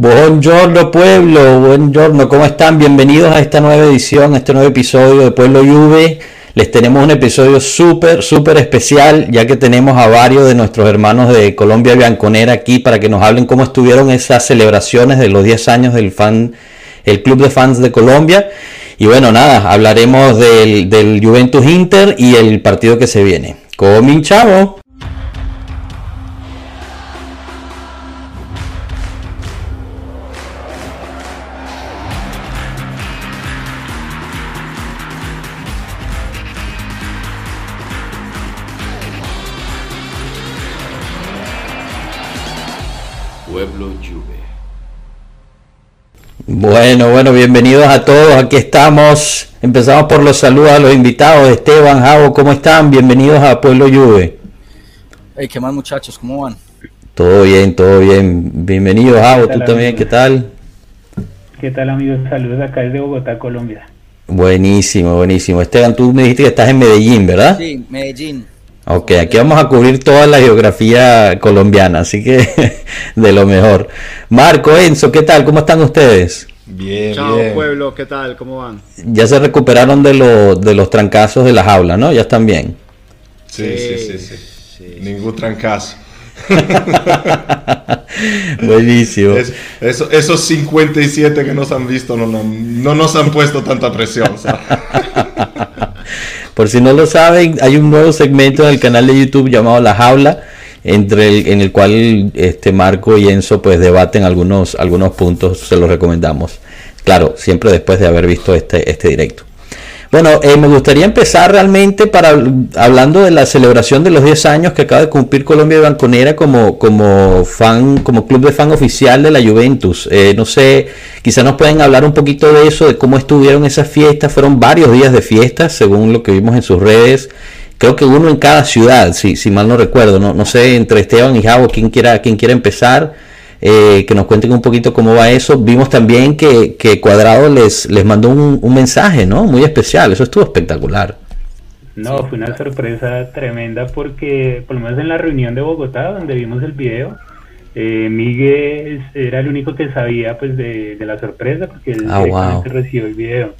Buongiorno pueblo, buongiorno, ¿cómo están? Bienvenidos a esta nueva edición, a este nuevo episodio de Pueblo Juve. Les tenemos un episodio súper, súper especial, ya que tenemos a varios de nuestros hermanos de Colombia Bianconera aquí para que nos hablen cómo estuvieron esas celebraciones de los 10 años del fan, el Club de Fans de Colombia. Y bueno, nada, hablaremos del, del Juventus Inter y el partido que se viene. Cominchamos. Bueno, bueno, bienvenidos a todos. Aquí estamos. Empezamos por los saludos a los invitados. Esteban, Javo, ¿cómo están? Bienvenidos a Pueblo Juve. Hey, ¿qué más muchachos? ¿Cómo van? Todo bien, todo bien. Bienvenido, Javo. ¿Tú también? ¿Qué tal? ¿Qué tal, amigos? Saludos acá desde Bogotá, Colombia. Buenísimo, buenísimo. Esteban, tú me dijiste que estás en Medellín, ¿verdad? Sí, Medellín. Ok, aquí vamos a cubrir toda la geografía colombiana, así que de lo mejor. Marco, Enzo, ¿qué tal? ¿Cómo están ustedes? Bien, Chao, pueblo, ¿qué tal? ¿Cómo van? Ya se recuperaron de, de los trancazos de las aulas, ¿no? Ya están bien. Sí, sí, sí, sí. Ningún trancazo. Buenísimo. esos 57 que nos han visto no, no, nos han puesto tanta presión. Por si no lo saben, hay un nuevo segmento en el canal de YouTube llamado La Jaula, entre el, en el cual este Marco y Enzo pues debaten algunos, algunos puntos, se los recomendamos. Claro, siempre después de haber visto este, este directo. Bueno, eh, me gustaría empezar realmente para hablando de la celebración de los 10 años que acaba de cumplir Colombia Banconera como, como fan, como club de fan oficial de la Juventus. Eh, no sé, quizás nos pueden hablar un poquito de eso, de cómo estuvieron esas fiestas. Fueron varios días de fiestas, según lo que vimos en sus redes. Creo que uno en cada ciudad, si, si mal no recuerdo. No, no sé, entre Esteban y Javo, quién quiera, quién quiera empezar. Eh, que nos cuenten un poquito cómo va eso. Vimos también que, Cuadrado les, les mandó un, mensaje, ¿no? Muy especial, eso estuvo espectacular. No, fue una sorpresa tremenda porque, por lo menos en la reunión de Bogotá, donde vimos el video, eh, Miguel era el único que sabía pues de, la sorpresa porque él ah, recibió el video.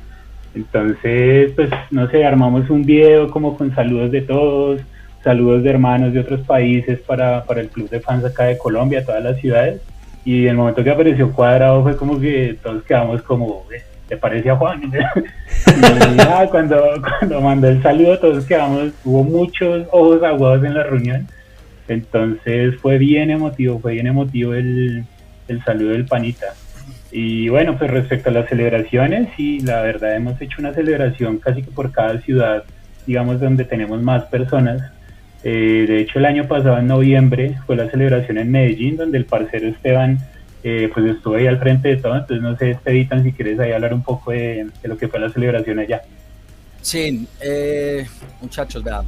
Entonces, pues, no sé, armamos un video como con saludos de todos, saludos de hermanos de otros países para, para el club de fans acá de Colombia, todas las ciudades. Y el momento que apareció Cuadrado fue como que todos quedamos como, ¿te parece a Juan? y cuando, cuando mandó el saludo todos quedamos, hubo muchos ojos aguados en la reunión. Entonces fue bien emotivo, fue bien emotivo el, el saludo del panita. Y bueno, pues respecto a las celebraciones, sí, la verdad hemos hecho una celebración casi que por cada ciudad, digamos, donde tenemos más personas. Eh, de hecho, el año pasado, en noviembre, fue la celebración en Medellín, donde el parcero Esteban eh, pues estuvo ahí al frente de todo. Entonces, no sé, Esteban, si quieres ahí hablar un poco de, lo que fue la celebración allá. Sí, eh, muchachos, vean.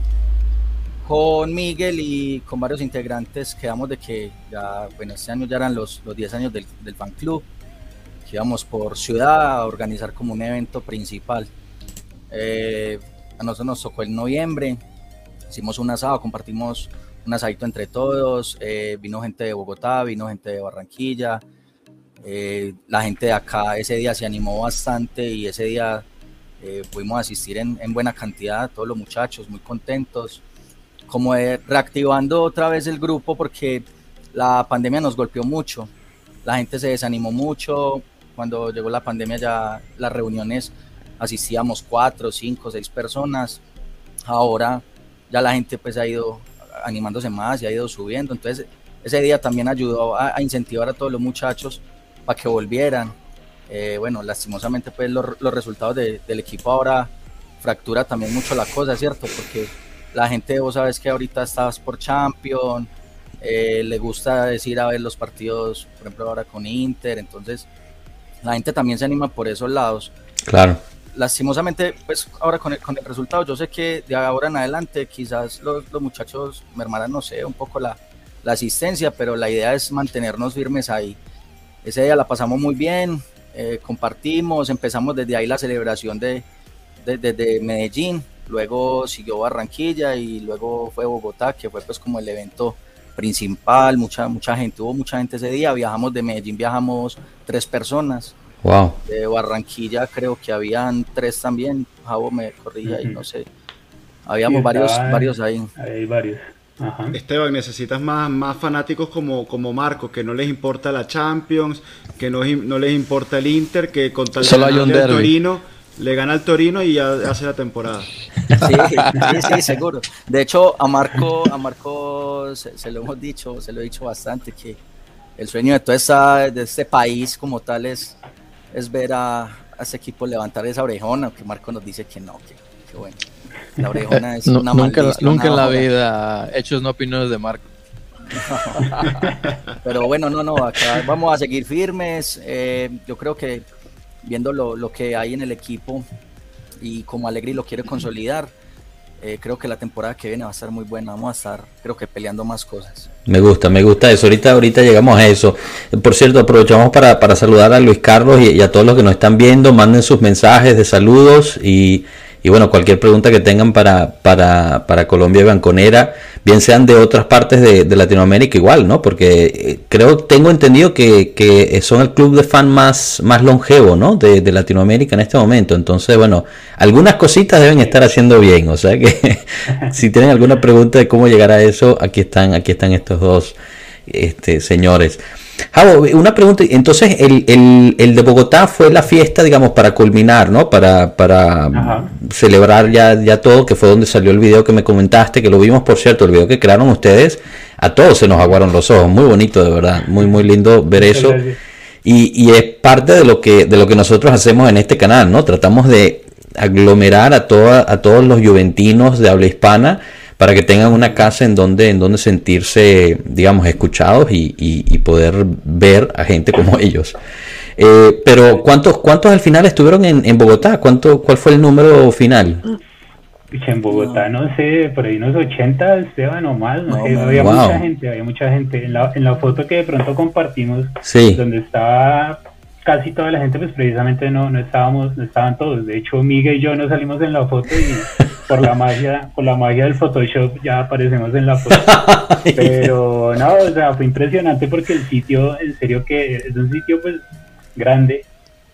Con Miguel y con varios integrantes quedamos de que ya, bueno, este año ya eran los, los 10 años del, del fan club, íbamos por ciudad a organizar como un evento principal. a nosotros nos tocó el noviembre, hicimos un asado, compartimos un asadito entre todos, eh, vino gente de Bogotá, vino gente de Barranquilla, eh, la gente de acá ese día se animó bastante y ese día eh, pudimos asistir en, buena cantidad, todos los muchachos muy contentos, como reactivando otra vez el grupo porque la pandemia nos golpeó mucho, la gente se desanimó mucho, cuando llegó la pandemia ya las reuniones asistíamos cuatro, cinco, seis personas, ahora ya la gente pues ha ido animándose más y ha ido subiendo. Entonces ese día también ayudó a, incentivar a todos los muchachos para que volvieran. Eh, bueno, lastimosamente pues los, resultados del equipo ahora fractura también mucho la cosa, ¿cierto? Porque la gente, vos sabes que ahorita estás por Champions, eh, le gusta decir a ver los partidos, por ejemplo ahora con Inter, entonces la gente también se anima por esos lados. Claro lastimosamente, pues ahora con el, con el resultado, yo sé que de ahora en adelante quizás los, los muchachos mermarán, no sé, un poco la, la, asistencia, pero la idea es mantenernos firmes ahí. Ese día la pasamos muy bien, eh, compartimos, empezamos desde ahí la celebración de, de, Medellín, luego siguió Barranquilla y luego fue Bogotá, que fue pues como el evento principal, mucha, mucha gente, hubo mucha gente ese día, viajamos de Medellín, viajamos tres personas. Wow. De Barranquilla creo que habían tres también, Javo me corrija y no sé. Habíamos varios, varios ahí. Hay varios. Esteban, necesitas más, más fanáticos como, como Marco, que no les importa la Champions, que no, no les importa el Inter, que con tal Solo hay un Torino, le gana al Torino y ya hace la temporada. Sí, sí, seguro. De hecho, a Marco, a Marco se, lo hemos dicho, se lo he dicho bastante, que el sueño de todo esta, de este país como tal es, es ver a, a ese equipo levantar esa orejona, que Marco nos dice que no, que, que bueno. La orejona es una Nunca, nunca en la vida, hechos no opiniones de Marco. Pero bueno, no, no, acá vamos a seguir firmes. Eh, yo creo que viendo lo, lo, que hay en el equipo y como Alegri lo quiere consolidar, eh, creo que la temporada que viene va a estar muy buena. Vamos a estar, creo que peleando más cosas. Me gusta, me gusta eso. Ahorita, ahorita llegamos a eso. Por cierto, aprovechamos para, para saludar a Luis Carlos y, y a todos los que nos están viendo. Manden sus mensajes de saludos y y bueno, cualquier pregunta que tengan para, para, para Colombia y Banconera, bien sean de otras partes de, Latinoamérica igual, ¿no? Porque eh, creo, tengo entendido que, que, son el club de fan más, más longevo, ¿no? De, de, Latinoamérica en este momento. Entonces, bueno, algunas cositas deben estar haciendo bien. O sea que si tienen alguna pregunta de cómo llegar a eso, aquí están, aquí están estos dos este, señores. Javo, una pregunta, entonces el, el, el, de Bogotá fue la fiesta, digamos, para culminar, ¿no? Para, para celebrar ya, ya todo, que fue donde salió el video que me comentaste, que lo vimos, por cierto, el video que crearon ustedes, a todos se nos aguaron los ojos, muy bonito, de verdad, muy, muy lindo ver eso. Y, y es parte de lo que de lo que nosotros hacemos en este canal, ¿no? Tratamos de aglomerar a, toda, a todos los juventinos de habla hispana para que tengan una casa en donde, en donde sentirse, digamos, escuchados y, poder ver a gente como ellos. Eh, pero ¿cuántos, ¿cuántos al final estuvieron en, en Bogotá? ¿Cuánto, ¿Cuál fue el número final? En Bogotá, no sé, por ahí unos 80, Esteban, o más, no, sé, había mucha gente, había mucha gente. En la, en la foto que de pronto compartimos, donde estaba casi toda la gente, pues precisamente no, no estábamos, no estaban todos. De hecho, Miguel y yo no salimos en la foto y por la magia, por la magia del Photoshop ya aparecemos en la foto. Pero no, o sea, fue impresionante porque el sitio, en serio que es un sitio pues grande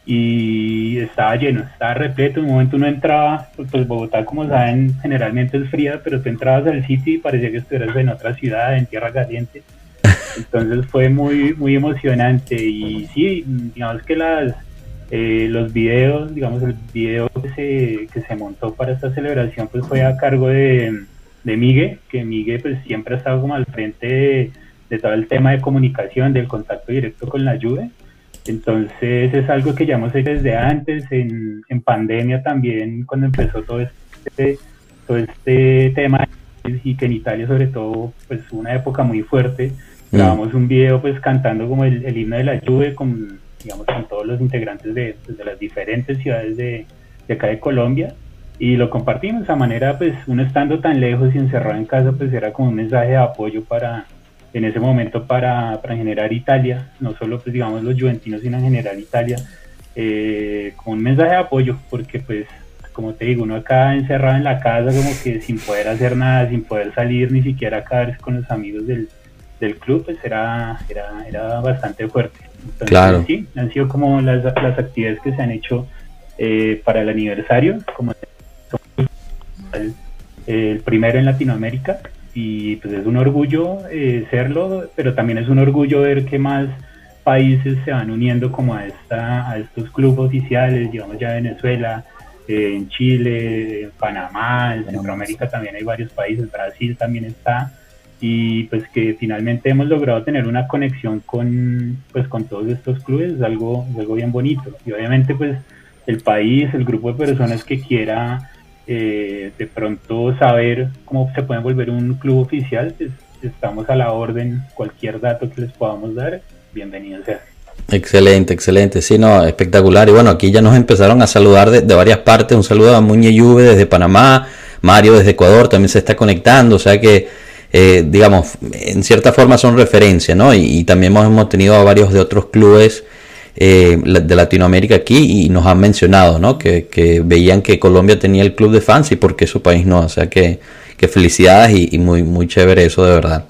y estaba lleno, estaba repleto. En un momento uno entraba, pues Bogotá, como saben, generalmente es fría, pero tú entrabas al sitio y parecía que estuvieras en otra ciudad, en tierra caliente. Entonces fue muy, muy emocionante y sí, digamos que las eh, los videos, digamos, el video que se, que se montó para esta celebración pues fue a cargo de, de Migue, que Migue pues siempre ha estado como al frente de, todo el tema de comunicación, del contacto directo con la Juve. Entonces es algo que ya hemos hecho desde antes, en, en pandemia también, cuando empezó todo este, todo este tema y que en Italia sobre todo pues una época muy fuerte. Grabamos un video pues cantando como el, himno de la Juve con digamos, con todos los integrantes de, pues, de las diferentes ciudades de, de, acá de Colombia. Y lo compartimos a manera, pues, uno estando tan lejos y encerrado en casa, pues era como un mensaje de apoyo para, en ese momento, para, para generar Italia, no solo, pues, digamos, los juventinos, sino en general Italia, eh, como un mensaje de apoyo, porque, pues, como te digo, uno acá encerrado en la casa, como que sin poder hacer nada, sin poder salir, ni siquiera acá con los amigos del, del club, pues era, era, era bastante fuerte claro. Sí, han sido como las, las actividades que se han hecho eh, para el aniversario, como el, el, primero en Latinoamérica, y pues es un orgullo eh, serlo, pero también es un orgullo ver que más países se van uniendo como a, esta, a estos clubes oficiales, digamos ya Venezuela, eh, en Chile, en Panamá, en Centroamérica también hay varios países, Brasil también está, y pues que finalmente hemos logrado tener una conexión con pues con todos estos clubes es algo, algo bien bonito y obviamente pues el país, el grupo de personas que quiera eh, de pronto saber cómo se puede volver un club oficial, pues estamos a la orden, cualquier dato que les podamos dar, bienvenido sea. Excelente, excelente, sí, no, espectacular. Y bueno, aquí ya nos empezaron a saludar de, varias partes. Un saludo a Muñe Yuve desde Panamá, Mario desde Ecuador también se está conectando, o sea que eh, digamos, en cierta forma son referencia, ¿no? Y, también hemos, tenido a varios de otros clubes eh, de Latinoamérica aquí y nos han mencionado, ¿no? Que, veían que Colombia tenía el club de fans y por qué su país no. O sea que, que felicidades y, muy, muy chévere eso de verdad.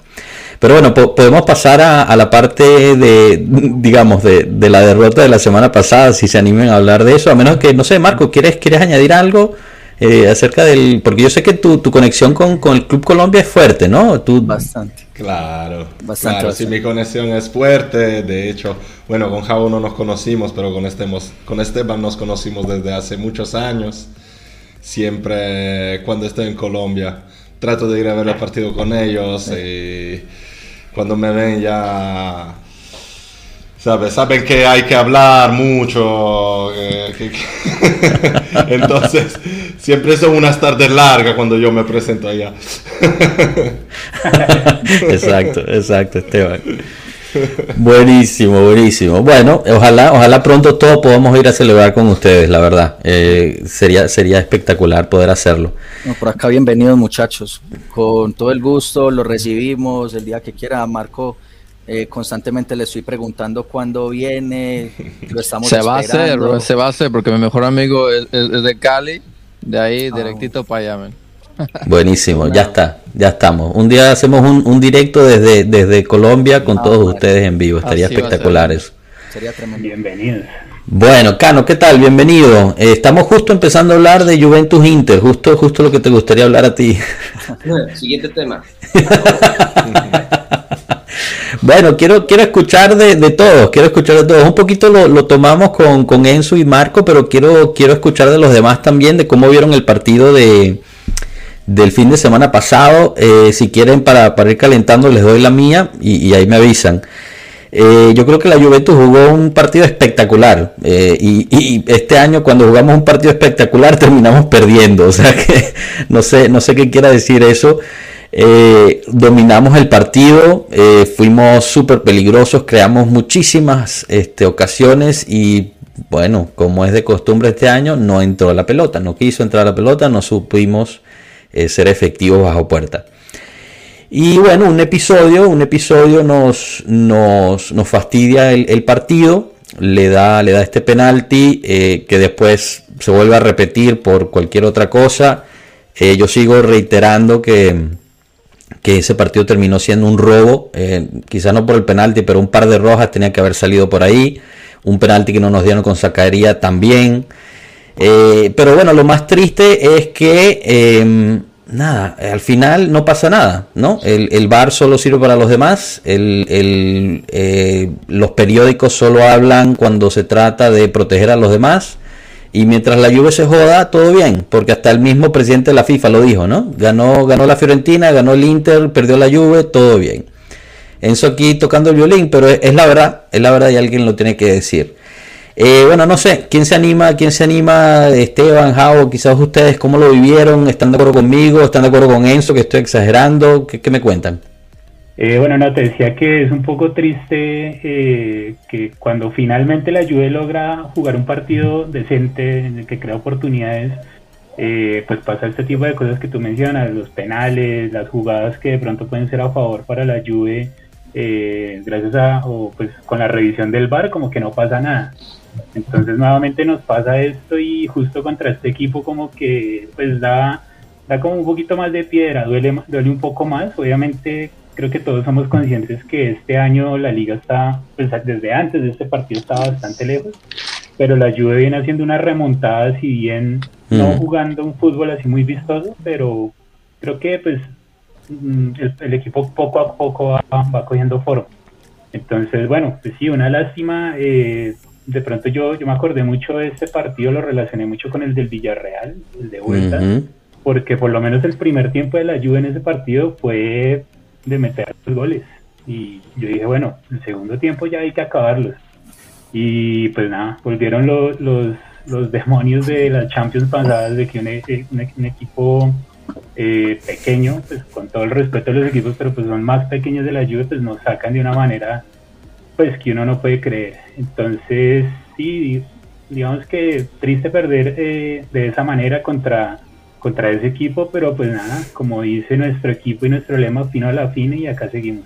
Pero bueno, podemos pasar a, la parte de, digamos, de, de, la derrota de la semana pasada, si se animen a hablar de eso, a menos que, no sé, Marco, ¿quieres, quieres añadir algo? Eh, acerca del... Porque yo sé que tu, tu conexión con, con, el Club Colombia es fuerte, ¿no? Tú... Bastante. Claro, bastante, claro, sí, mi conexión es fuerte. De hecho, bueno, con Javo no nos conocimos, pero con, este, con Esteban nos conocimos desde hace muchos años. Siempre cuando estoy en Colombia trato de ir a ver el partido con ellos y cuando me ven ya Saben que hay que hablar mucho. Entonces, siempre son unas tardes largas cuando yo me presento allá. exacto, exacto, Esteban. Buenísimo, buenísimo. Bueno, ojalá, ojalá pronto todos podamos ir a celebrar con ustedes, la verdad. Eh, sería, sería espectacular poder hacerlo. por acá bienvenidos muchachos. Con todo el gusto, lo recibimos el día que quiera. Marco eh, constantemente le estoy preguntando cuándo viene, lo estamos Se va a hacer, se va a hacer, porque mi mejor amigo es, de Cali, de ahí ah. directito para allá. Buenísimo, ya está, ya estamos. Un día hacemos un, directo desde, desde Colombia con ah, todos ustedes en vivo, estaría espectacular eso. Sería tremendo. Bienvenidos. Bueno, Cano, ¿qué tal? Bienvenido. Eh, estamos justo empezando a hablar de Juventus Inter, justo, justo lo que te gustaría hablar a ti. Siguiente tema. Bueno, quiero, quiero escuchar de, de, todos, quiero escuchar de todos. Un poquito lo, tomamos con, con, Enzo y Marco, pero quiero, quiero escuchar de los demás también, de cómo vieron el partido de, del fin de semana pasado. Eh, si quieren, para, para, ir calentando, les doy la mía y, ahí me avisan. Eh, yo creo que la Juventus jugó un partido espectacular eh, y, y, este año cuando jugamos un partido espectacular terminamos perdiendo, o sea que no sé, no sé qué quiera decir eso. Eh, dominamos el partido, eh, fuimos súper peligrosos, creamos muchísimas este, ocasiones y bueno, como es de costumbre este año, no entró la pelota, no quiso entrar la pelota, no supimos eh, ser efectivos bajo puerta. Y bueno, un episodio, un episodio nos, nos, nos fastidia el, partido, le da, le da este penalti que después se vuelve a repetir por cualquier otra cosa. yo sigo reiterando que, que ese partido terminó siendo un robo, eh, quizás no por el penalti, pero un par de rojas tenía que haber salido por ahí, un penalti que no nos dieron con sacaría también. Eh, pero bueno, lo más triste es que em, nada, al final no pasa nada, ¿no? El, el VAR solo sirve para los demás, el, eh, los periódicos solo hablan cuando se trata de proteger a los demás y mientras la Juve se joda, todo bien, porque hasta el mismo presidente de la FIFA lo dijo, ¿no? Ganó, ganó la Fiorentina, ganó el Inter, perdió la Juve, todo bien. Enzo aquí tocando el violín, pero es, la verdad, es la verdad y alguien lo tiene que decir. Eh, bueno, no sé, ¿quién se anima? ¿Quién se anima? Esteban, Jao, quizás ustedes, ¿cómo lo vivieron? ¿Están de acuerdo conmigo? ¿Están de acuerdo con Enzo, que estoy exagerando? qué me cuentan? Eh, bueno, no, te decía que es un poco triste eh, que cuando finalmente la Juve logra jugar un partido decente en el que crea oportunidades, eh, pues pasa este tipo de cosas que tú mencionas, los penales, las jugadas que de pronto pueden ser a favor para la Juve, gracias a, o pues con la revisión del VAR, como que no pasa nada. Entonces nuevamente nos pasa esto y justo contra este equipo como que pues da, da como un poquito más de piedra, duele, duele un poco más, obviamente creo que todos somos conscientes que este año la liga está, pues desde antes de este partido estaba bastante lejos, pero la Juve viene haciendo una remontada, si bien no mm. jugando un fútbol así muy vistoso, pero creo que pues mm, el, equipo poco a poco va, cogiendo forma. Entonces, bueno, pues sí, una lástima. Eh, de pronto yo, yo me acordé mucho de este partido, lo relacioné mucho con el del Villarreal, el de vuelta, porque por lo menos el primer tiempo de la Juve en ese partido fue de meter los goles. Y yo dije, bueno, el segundo tiempo ya hay que acabarlos. Y pues nada, volvieron los, los, demonios de las Champions pasadas, de que un, e, un, equipo eh, pequeño, pues con todo el respeto a los equipos, pero pues son más pequeños de la Juve, pues nos sacan de una manera pues que uno no puede creer. Entonces, sí, digamos que triste perder eh, de esa manera contra contra ese equipo, pero pues nada, como dice nuestro equipo y nuestro lema, fino a la fina y acá seguimos.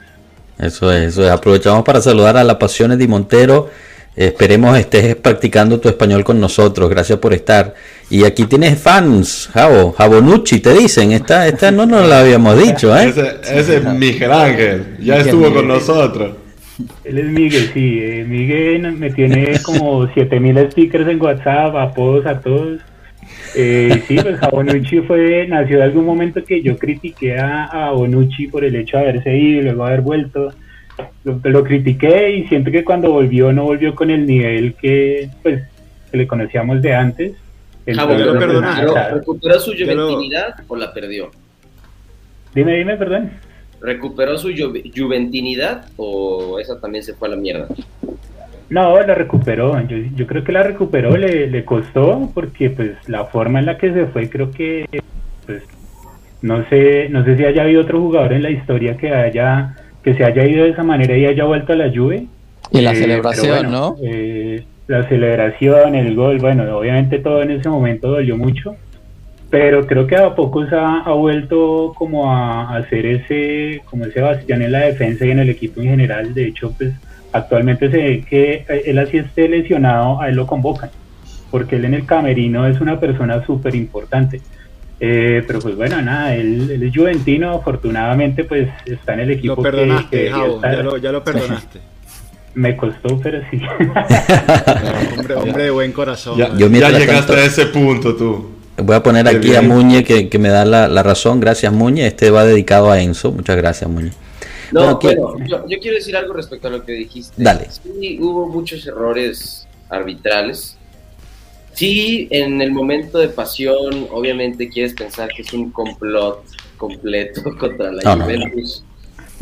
Eso es, eso es. Aprovechamos para saludar a la Pasiones de Montero. Esperemos estés practicando tu español con nosotros. Gracias por estar. Y aquí tienes fans, Javo, Javonucci, te dicen. Esta, esta no nos la habíamos dicho, ¿eh? Ese, es Miguel Ángel, ya estuvo con nosotros. Él es Miguel, sí. Eh, Miguel me tiene como 7000 stickers en WhatsApp, apodos a todos. Eh, sí, pues Bonucci fue, nació de algún momento que yo critiqué a, a Bonucci por el hecho de haberse ido y luego haber vuelto. Lo, critiqué y siento que cuando volvió no volvió con el nivel que pues que le conocíamos de antes. ¿Recuperó su juventinidad o la perdió? Dime, dime, perdón. ¿Recuperó su juventinidad o esa también se fue a la mierda? No, la recuperó. Yo, yo creo que la recuperó, le, le, costó porque pues la forma en la que se fue creo que pues no sé, no sé si haya habido otro jugador en la historia que haya que se haya ido de esa manera y haya vuelto a la Juve. Y la eh, celebración, ¿no? Eh, la celebración, el gol, bueno, obviamente todo en ese momento dolió mucho, pero creo que a pocos ha, ha vuelto como a, hacer ese, como ese bastión en la defensa y en el equipo en general. De hecho, pues Actualmente se ve que él así esté lesionado, a él lo convocan, porque él en el camerino es una persona súper importante. Eh, pero pues bueno, nada, él, es juventino, afortunadamente pues está en el equipo. Lo perdonaste, ya, lo, perdonaste. Me costó, pero sí. hombre, hombre de buen corazón. Ya, llegaste a ese punto tú. Voy a poner aquí a Muñe que, que me da la, la, razón. Gracias, Muñe. Este va dedicado a Enzo. Muchas gracias, Muñe. No, bueno, yo, quiero decir algo respecto a lo que dijiste. Dale. Sí, hubo muchos errores arbitrales. Sí, en el momento de pasión, obviamente quieres pensar que es un complot completo contra la Juventus.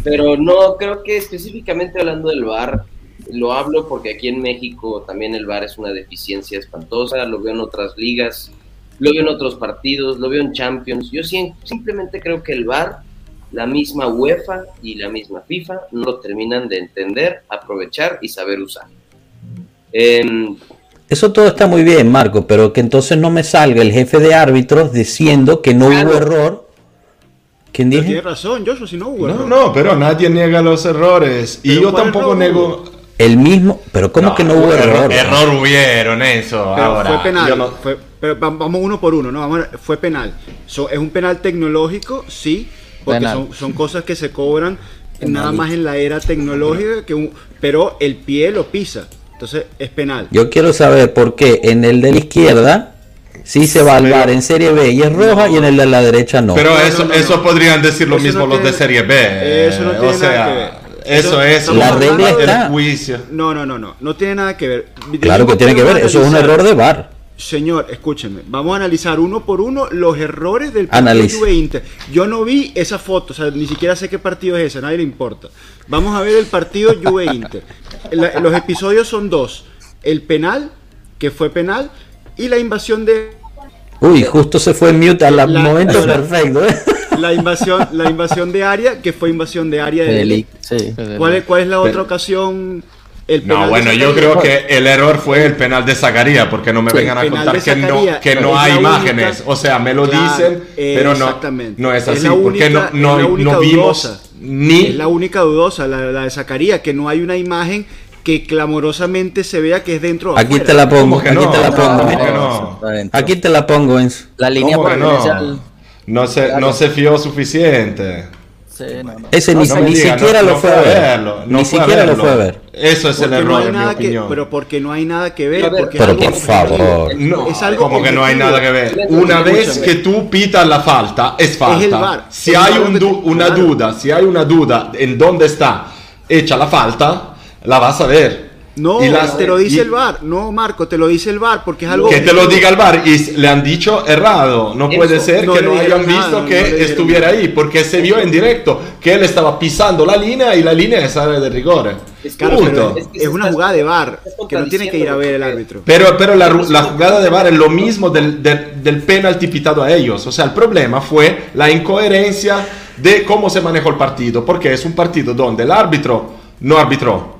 Pero no, creo que específicamente hablando del VAR, lo hablo porque aquí en México también el VAR es una deficiencia espantosa, lo veo en otras ligas, lo veo en otros partidos, lo veo en Champions. Yo simplemente creo que el VAR la misma UEFA y la misma FIFA no lo terminan de entender, aprovechar y saber usar. Em, Eso todo está muy bien, Marco, pero que entonces no me salga el jefe de árbitros diciendo que no hubo error. ¿Quién dice? Tiene razón, Joshua, si no hubo no, No, pero nadie niega los errores. y yo tampoco nego. El mismo, pero ¿cómo que no hubo error? Error, hubieron, eso. Fue penal. pero vamos uno por uno, ¿no? fue penal. es un penal tecnológico, sí porque son, cosas que se cobran nada más en la era tecnológica, que pero el pie lo pisa. Entonces es penal. Yo quiero saber por qué en el de la izquierda sí se va al bar en Serie B y es roja y en el de la derecha no. Pero eso, eso podrían decir lo mismo los de Serie B. Eso no tiene nada que ver. Eso, es la regla está. juicio. No, no, no, no. No tiene nada que ver. Claro que tiene que ver. Eso es un error de bar. Señor, escúcheme, vamos a analizar uno por uno los errores del partido Juve Inter. Yo no vi esa foto, o sea, ni siquiera sé qué partido es ese, a nadie le importa. Vamos a ver el partido Juve Inter. los episodios son dos: el penal, que fue penal, y la invasión de. Uy, justo se fue en mute al momento perfecto. ¿eh? La invasión, la invasión de área, que fue invasión de área de, ¿Cuál, es, ¿Cuál es la otra ocasión? No, bueno, yo creo que el error fue el penal de Zacarías, porque no me vengan a contar que no, que no hay imágenes. o sea, me lo dicen, pero no, no es así, porque no, no, vimos ni... Es la única dudosa, la, de Zacarías, que no hay una imagen que clamorosamente se vea que es dentro. Aquí te la pongo, aquí te la pongo. Aquí te la pongo, en La línea por no? No se, no se fió suficiente. Ese ni, siquiera lo fue a ver. ni siquiera lo fue a ver. Eso es el error, en mi opinión. pero porque no hay nada que ver. porque pero por favor. es algo como que no hay nada que ver. Una vez que tú pitas la falta, es falta. Si hay una duda, si hay una duda en dónde está hecha la falta, la vas a ver. No, te lo dice el bar. No, Marco, te lo dice el bar porque es algo. Que te lo diga el bar y le han dicho errado. No puede ser que no hayan visto que estuviera ahí porque se vio en directo que él estaba pisando la línea y la línea es área de rigor. Es, es, una jugada de bar que no tiene que ir a ver el árbitro. Pero, pero la, jugada de bar es lo mismo del, del, del penalti pitado a ellos. O sea, el problema fue la incoherencia de cómo se manejó el partido. Porque es un partido donde el árbitro no arbitró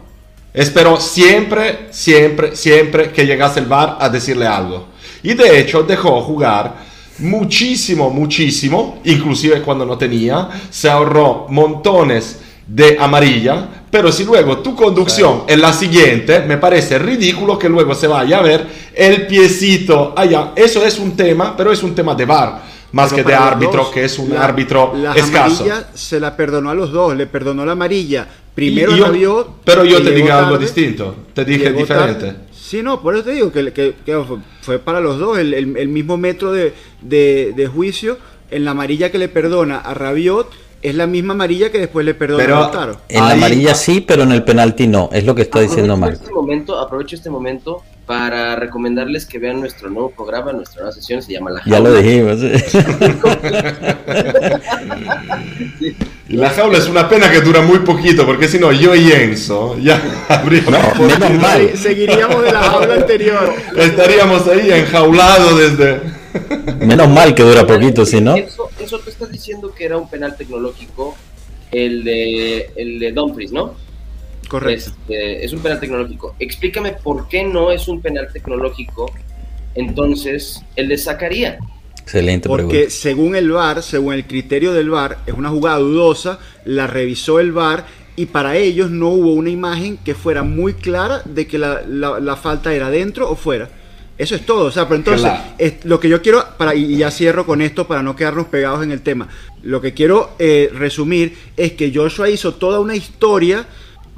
Esperó siempre, siempre, siempre que llegase el VAR a decirle algo. Y de hecho dejó jugar muchísimo, muchísimo, inclusive cuando no tenía. Se ahorró montones de amarilla Pero si luego tu conducción es la siguiente, me parece ridículo que luego se vaya a ver el piecito allá. Eso es un tema, pero es un tema de bar más que de árbitro, que es un árbitro la escaso. amarilla se la perdonó a los dos, le perdonó la amarilla. Primero yo, Rabiot, Pero yo te dije algo distinto, te dije diferente. Tarde. Sí, no, por eso te digo que, que, que fue para los dos el, el, el mismo metro de, de, de, juicio en la amarilla que le perdona a Rabiot es la misma amarilla que después le perdona pero, a Lautaro. En la amarilla sí, pero en el penalti no, es lo que está diciendo Marco. Este momento, aprovecho este momento para recomendarles que vean nuestro nuevo programa, nuestra nueva sesión, se llama La Jaula. Ya lo dijimos. sí. Y La Jaula es una pena que dura muy poquito, porque si no, yo y Enzo ya habríamos... No, menos mal. Seguiríamos de la jaula anterior. Estaríamos ahí enjaulados desde... Menos mal que dura poquito, si no... Eso, eso tú estás diciendo que era un penal tecnológico, el de, el de Dumfries, ¿no? Correcto. Este, es un penal tecnológico. Explícame por qué no es un penal tecnológico, entonces, el de Zacarías. Excelente Porque pregunta. según el VAR, según el criterio del VAR, es una jugada dudosa, la revisó el VAR y para ellos no hubo una imagen que fuera muy clara de que la, la, la falta era dentro o fuera. Eso es todo. O sea, pero entonces, Claro. es, lo que yo quiero, para, y ya cierro con esto para no quedarnos pegados en el tema. Lo que quiero eh, resumir es que Joshua hizo toda una historia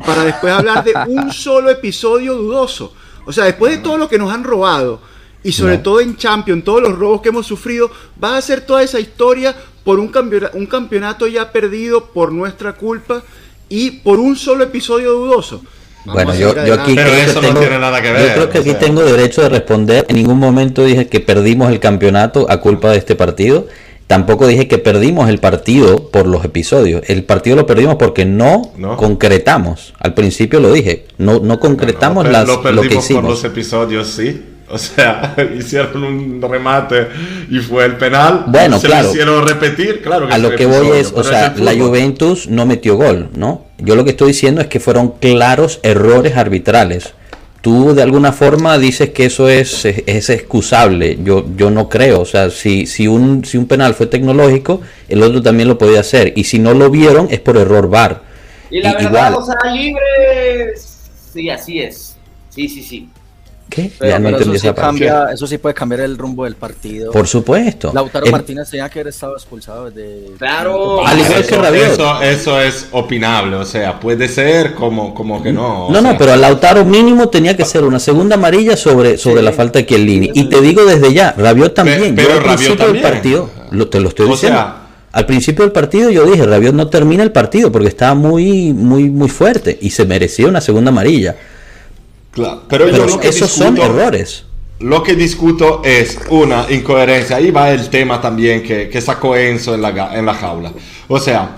para después hablar de un solo episodio dudoso. O sea, después de todo lo que nos han robado, y sobre No. todo en Champions, todos los robos que hemos sufrido, va a hacer toda esa historia por un, campeona- un campeonato ya perdido por nuestra culpa y por un solo episodio dudoso. Vamos Bueno, a yo, yo aquí Pero creo que eso no tengo, tiene nada que ver, yo creo que aquí sea. tengo derecho de responder. En ningún momento dije que perdimos el campeonato a culpa de este partido. Tampoco dije que perdimos el partido por los episodios. El partido lo perdimos porque no, No. concretamos. Al principio lo dije. No, no concretamos No, las, lo lo, perdimos que por hicimos. los episodios, sí. O sea, hicieron un remate y fue el penal. Bueno, se claro. lo hicieron repetir, claro. A es lo que voy es, o sea, la. Juventus no metió gol, ¿no? Yo lo que estoy diciendo es que fueron claros errores arbitrales. Tú de alguna forma dices que eso es, es, es excusable. Yo, yo no creo. O sea, si, si, un, si un penal fue tecnológico, el otro también lo podía hacer. Y si no lo vieron, es por error VAR. Y la verdad igual. los hará libres. Sí, así es. Sí, sí, sí. ¿Qué? Pero, ya no pero entendí eso, sí cambia, eso sí puede cambiar el rumbo del partido. Por supuesto. Lautaro El- Martínez tenía que haber estado expulsado desde. Claro. Al igual que eso, Rabiot. eso, eso es opinable, o sea, puede ser como, como que no. No, sea, no, pero a Lautaro mínimo tenía que ser una segunda amarilla sobre, sobre la falta de Chiellini. Y te digo desde ya, Rabiot también. pero yo al Rabiot principio también. del partido, lo, te lo estoy O diciendo. sea- al principio del partido yo dije, Rabiot no termina el partido porque estaba muy, muy, muy fuerte y se merecía una segunda amarilla. Claro, pero, yo Pero lo que esos son discuto- errores. Lo que discuto es una incoherencia. Ahí va el tema también que, que sacó Enzo en la, en la jaula. O sea,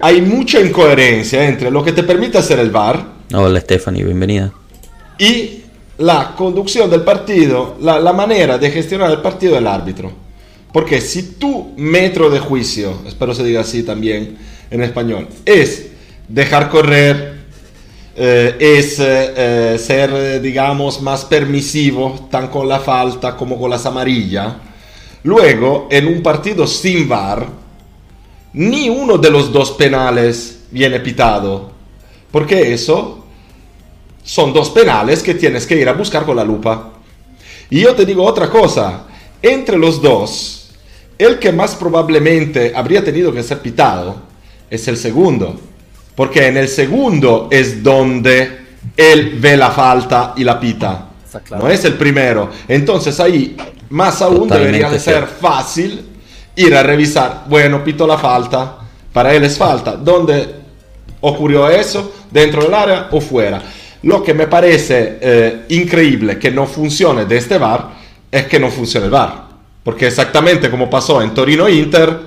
hay mucha incoherencia entre lo que te permite hacer el VAR Hola Stephanie, bienvenida. y la conducción del partido, la, la manera de gestionar el partido del árbitro. Porque si tu metro de juicio, espero se diga así también en español, es dejar correr, eh, es eh, eh, ser, digamos, más permisivo, tan con la falta como con las amarillas, luego en un partido sin VAR, ni uno de los dos penales viene pitado. Porque eso son dos penales que tienes que ir a buscar con la lupa. Y yo te digo otra cosa, entre los dos, el que más probablemente habría tenido que ser pitado es el segundo. Porque en el segundo es donde él ve la falta y la pita. Claro. No es el primero. Entonces ahí, más aún, Totalmente debería de ser fácil ir a revisar. Bueno, pito la falta. Para él es falta. ¿Dónde ocurrió eso? ¿Dentro del área o fuera? Lo que me parece eh, increíble que no funcione de este VAR es que no funcione el VAR. Porque exactamente como pasó en Torino Inter,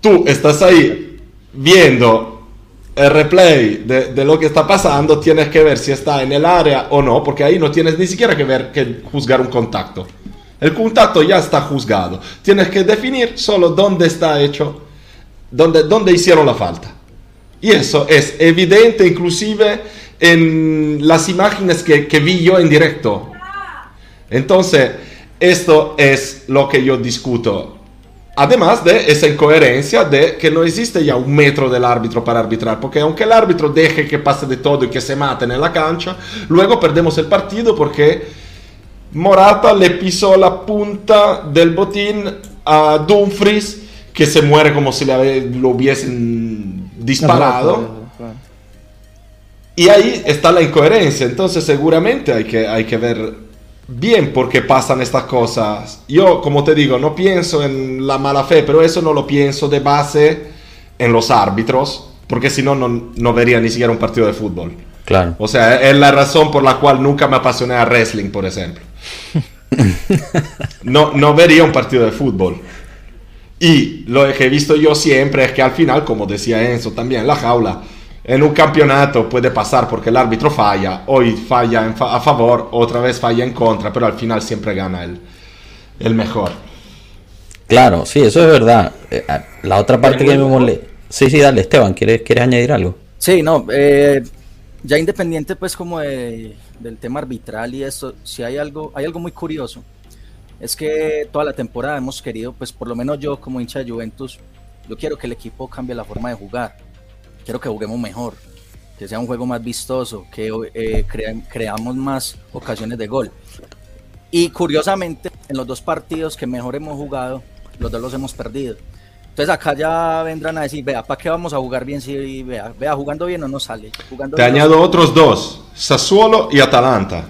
tú estás ahí viendo el replay de, lo que está pasando, tienes que ver si está en el área o no, porque ahí no tienes ni siquiera que ver que juzgar un contacto. El contacto ya está juzgado. Tienes que definir solo dónde está hecho, dónde, dónde hicieron la falta. Y eso es evidente inclusive en las imágenes que, que vi yo en directo. Entonces, esto es lo que yo discuto. Además de esa incoherencia de que no existe ya un metro del árbitro para arbitrar, porque aunque el árbitro deje que pase de todo y que se maten en la cancha, luego perdemos el partido porque Morata le pisó la punta del botín a Dumfries, que se muere como si le, lo hubiesen disparado. Y ahí está la incoherencia, entonces seguramente hay que, hay que ver bien por qué pasan estas cosas. Yo, como te digo, no pienso en la mala fe, pero eso no lo pienso de base en los árbitros, porque si no, no vería ni siquiera un partido de fútbol. Claro. O sea, es la razón por la cual nunca me apasioné a wrestling, por ejemplo. No, no vería un partido de fútbol. Y lo que he visto yo siempre es que al final, como decía Enzo también, la jaula en un campeonato puede pasar porque el árbitro falla, hoy falla a favor, otra vez falla en contra, pero al final siempre gana el, el mejor. Claro, sí, eso es verdad. Eh, ah, la otra parte que me molesta... Sí, sí, dale, Esteban, ¿quieres, ¿quieres añadir algo? Sí, no, eh, ya independiente pues como del tema arbitral y eso, si hay algo, hay algo muy curioso, es que toda la temporada hemos querido, pues por lo menos yo como hincha de Juventus, yo quiero que el equipo cambie la forma de jugar quiero que juguemos mejor, que sea un juego más vistoso, que eh, creamos más ocasiones de gol. Y curiosamente, en los dos partidos que mejor hemos jugado, los dos los hemos perdido. Entonces acá ya vendrán a decir, vea, ¿para qué vamos a jugar bien si vea, vea jugando bien o no sale? Jugando Te añado otros dos, Sassuolo y Atalanta.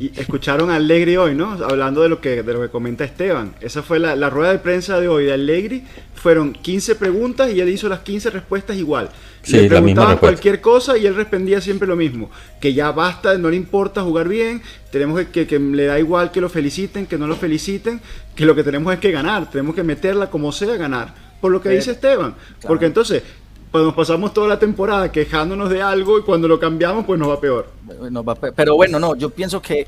Y escucharon a Allegri hoy, ¿no? Hablando de lo que, de lo que comenta Esteban. Esa fue la, la rueda de prensa de hoy de Allegri. Fueron 15 preguntas y él hizo las 15 respuestas igual. Sí, le preguntaban cualquier cosa y él respondía siempre lo mismo. Que ya basta, no le importa jugar bien, tenemos que, que, le da igual que lo feliciten, que no lo feliciten, que lo que tenemos es que ganar, tenemos que meterla como sea ganar. Por lo que dice Esteban. Porque entonces, pues nos pasamos toda la temporada quejándonos de algo y cuando lo cambiamos, pues nos va peor. Pero bueno, no, yo pienso que,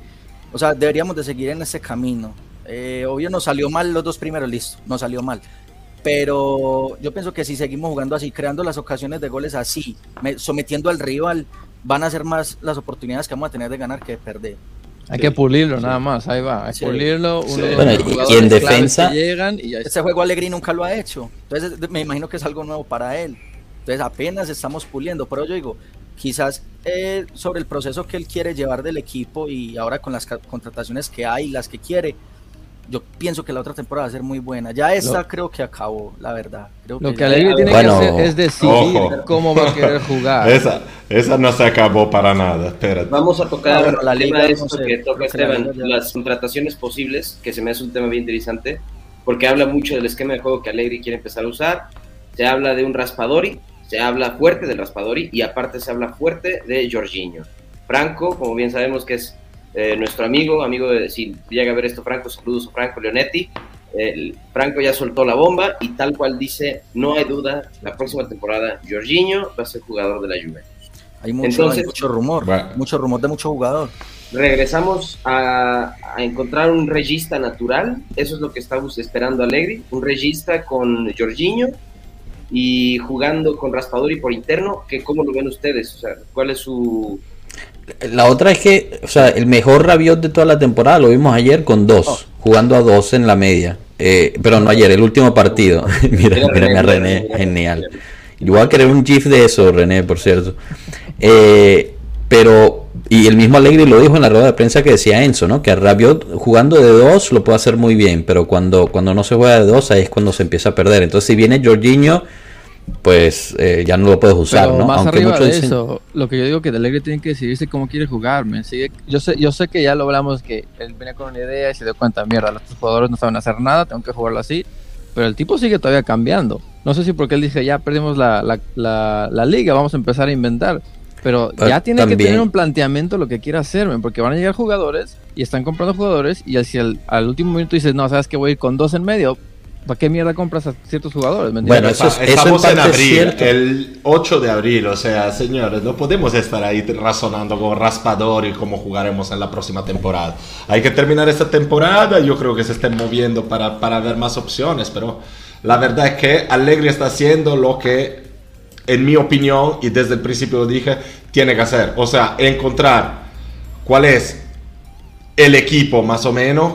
o sea, deberíamos de seguir en ese camino. Eh, obvio nos salió mal los dos primeros, listo, nos salió mal. Pero yo pienso que si seguimos jugando así, creando las ocasiones de goles así, sometiendo al rival, van a ser más las oportunidades que vamos a tener de ganar que de perder. Hay que pulirlo nada más, ahí va, hay que pulirlo. y, en defensa... Llegan y Ese juego Alegrí nunca lo ha hecho, entonces me imagino que es algo nuevo para él. Entonces apenas estamos puliendo, pero yo digo, quizás eh, sobre el proceso que él quiere llevar del equipo y ahora con las contrataciones que hay, las que quiere, yo pienso que la otra temporada va a ser muy buena. Ya esta creo que acabó, la verdad. lo que, que tiene que hacer es decidir cómo va a querer jugar. esa, esa no se acabó para nada, espérate. Vamos a tocar la liga de que toca Esteban, las contrataciones posibles, que se me hace un tema bien interesante, porque habla mucho del esquema de juego que Alegri quiere empezar a usar. Se habla de un Raspadori, se habla fuerte del Raspadori y aparte se habla fuerte de Jorginho. Franco, como bien sabemos que es eh, nuestro amigo, amigo de, si llega a ver esto Franco, saludos a Franco Leonetti. Franco ya soltó la bomba y tal cual dice, no hay duda, la próxima temporada Jorginho va a ser jugador de la Juventus. Hay mucho, mucho rumor, mucho rumor de mucho jugador. Regresamos a, a, encontrar un regista natural, eso es lo que estamos esperando Alegri, un regista con Jorginho y jugando con Raspadori por interno, que ¿cómo lo ven ustedes? O sea, ¿cuál es su...? La otra es que, o sea, el mejor Rabiot de toda la temporada lo vimos ayer con dos, oh. jugando a dos en la media. Eh, pero no ayer, el último partido. mira, mira, René, genial. Yo voy a querer un GIF de eso, René, por cierto. Eh, pero, y el mismo Alegre lo dijo en la rueda de prensa que decía Enzo, ¿no? Que Rabiot jugando de dos lo puede hacer muy bien, pero cuando, cuando no se juega de dos, ahí es cuando se empieza a perder. Entonces, si viene Jorginho, pues eh, ya no lo puedes usar, ¿no? Más arriba de eso, lo que yo digo que Alegre tiene que decidirse cómo quiere jugar, yo sé, yo sé que ya lo hablamos que él viene con una idea y se dio cuenta, mierda, los jugadores no saben hacer nada, tengo que jugarlo así, pero el tipo sigue todavía cambiando. No sé si porque él dice, ya perdimos la, la, la, la liga, vamos a empezar a inventar. Pero ya tiene que tener un planteamiento lo que quiere hacer, porque van a llegar jugadores y están comprando jugadores y si al, al último minuto dices, no, sabes que voy a ir con dos en medio, ¿para qué mierda compras a ciertos jugadores? bueno, eso es, estamos en, abril, el 8 de abril, o sea, señores, no podemos estar ahí razonando con raspador y cómo jugaremos en la próxima temporada. Hay que terminar esta temporada, yo creo que se estén moviendo para, para ver más opciones, pero la verdad es que Allegri está haciendo lo que en mi opinión, y desde el principio lo dije, tiene que hacer. O sea, encontrar cuál es el equipo más o menos,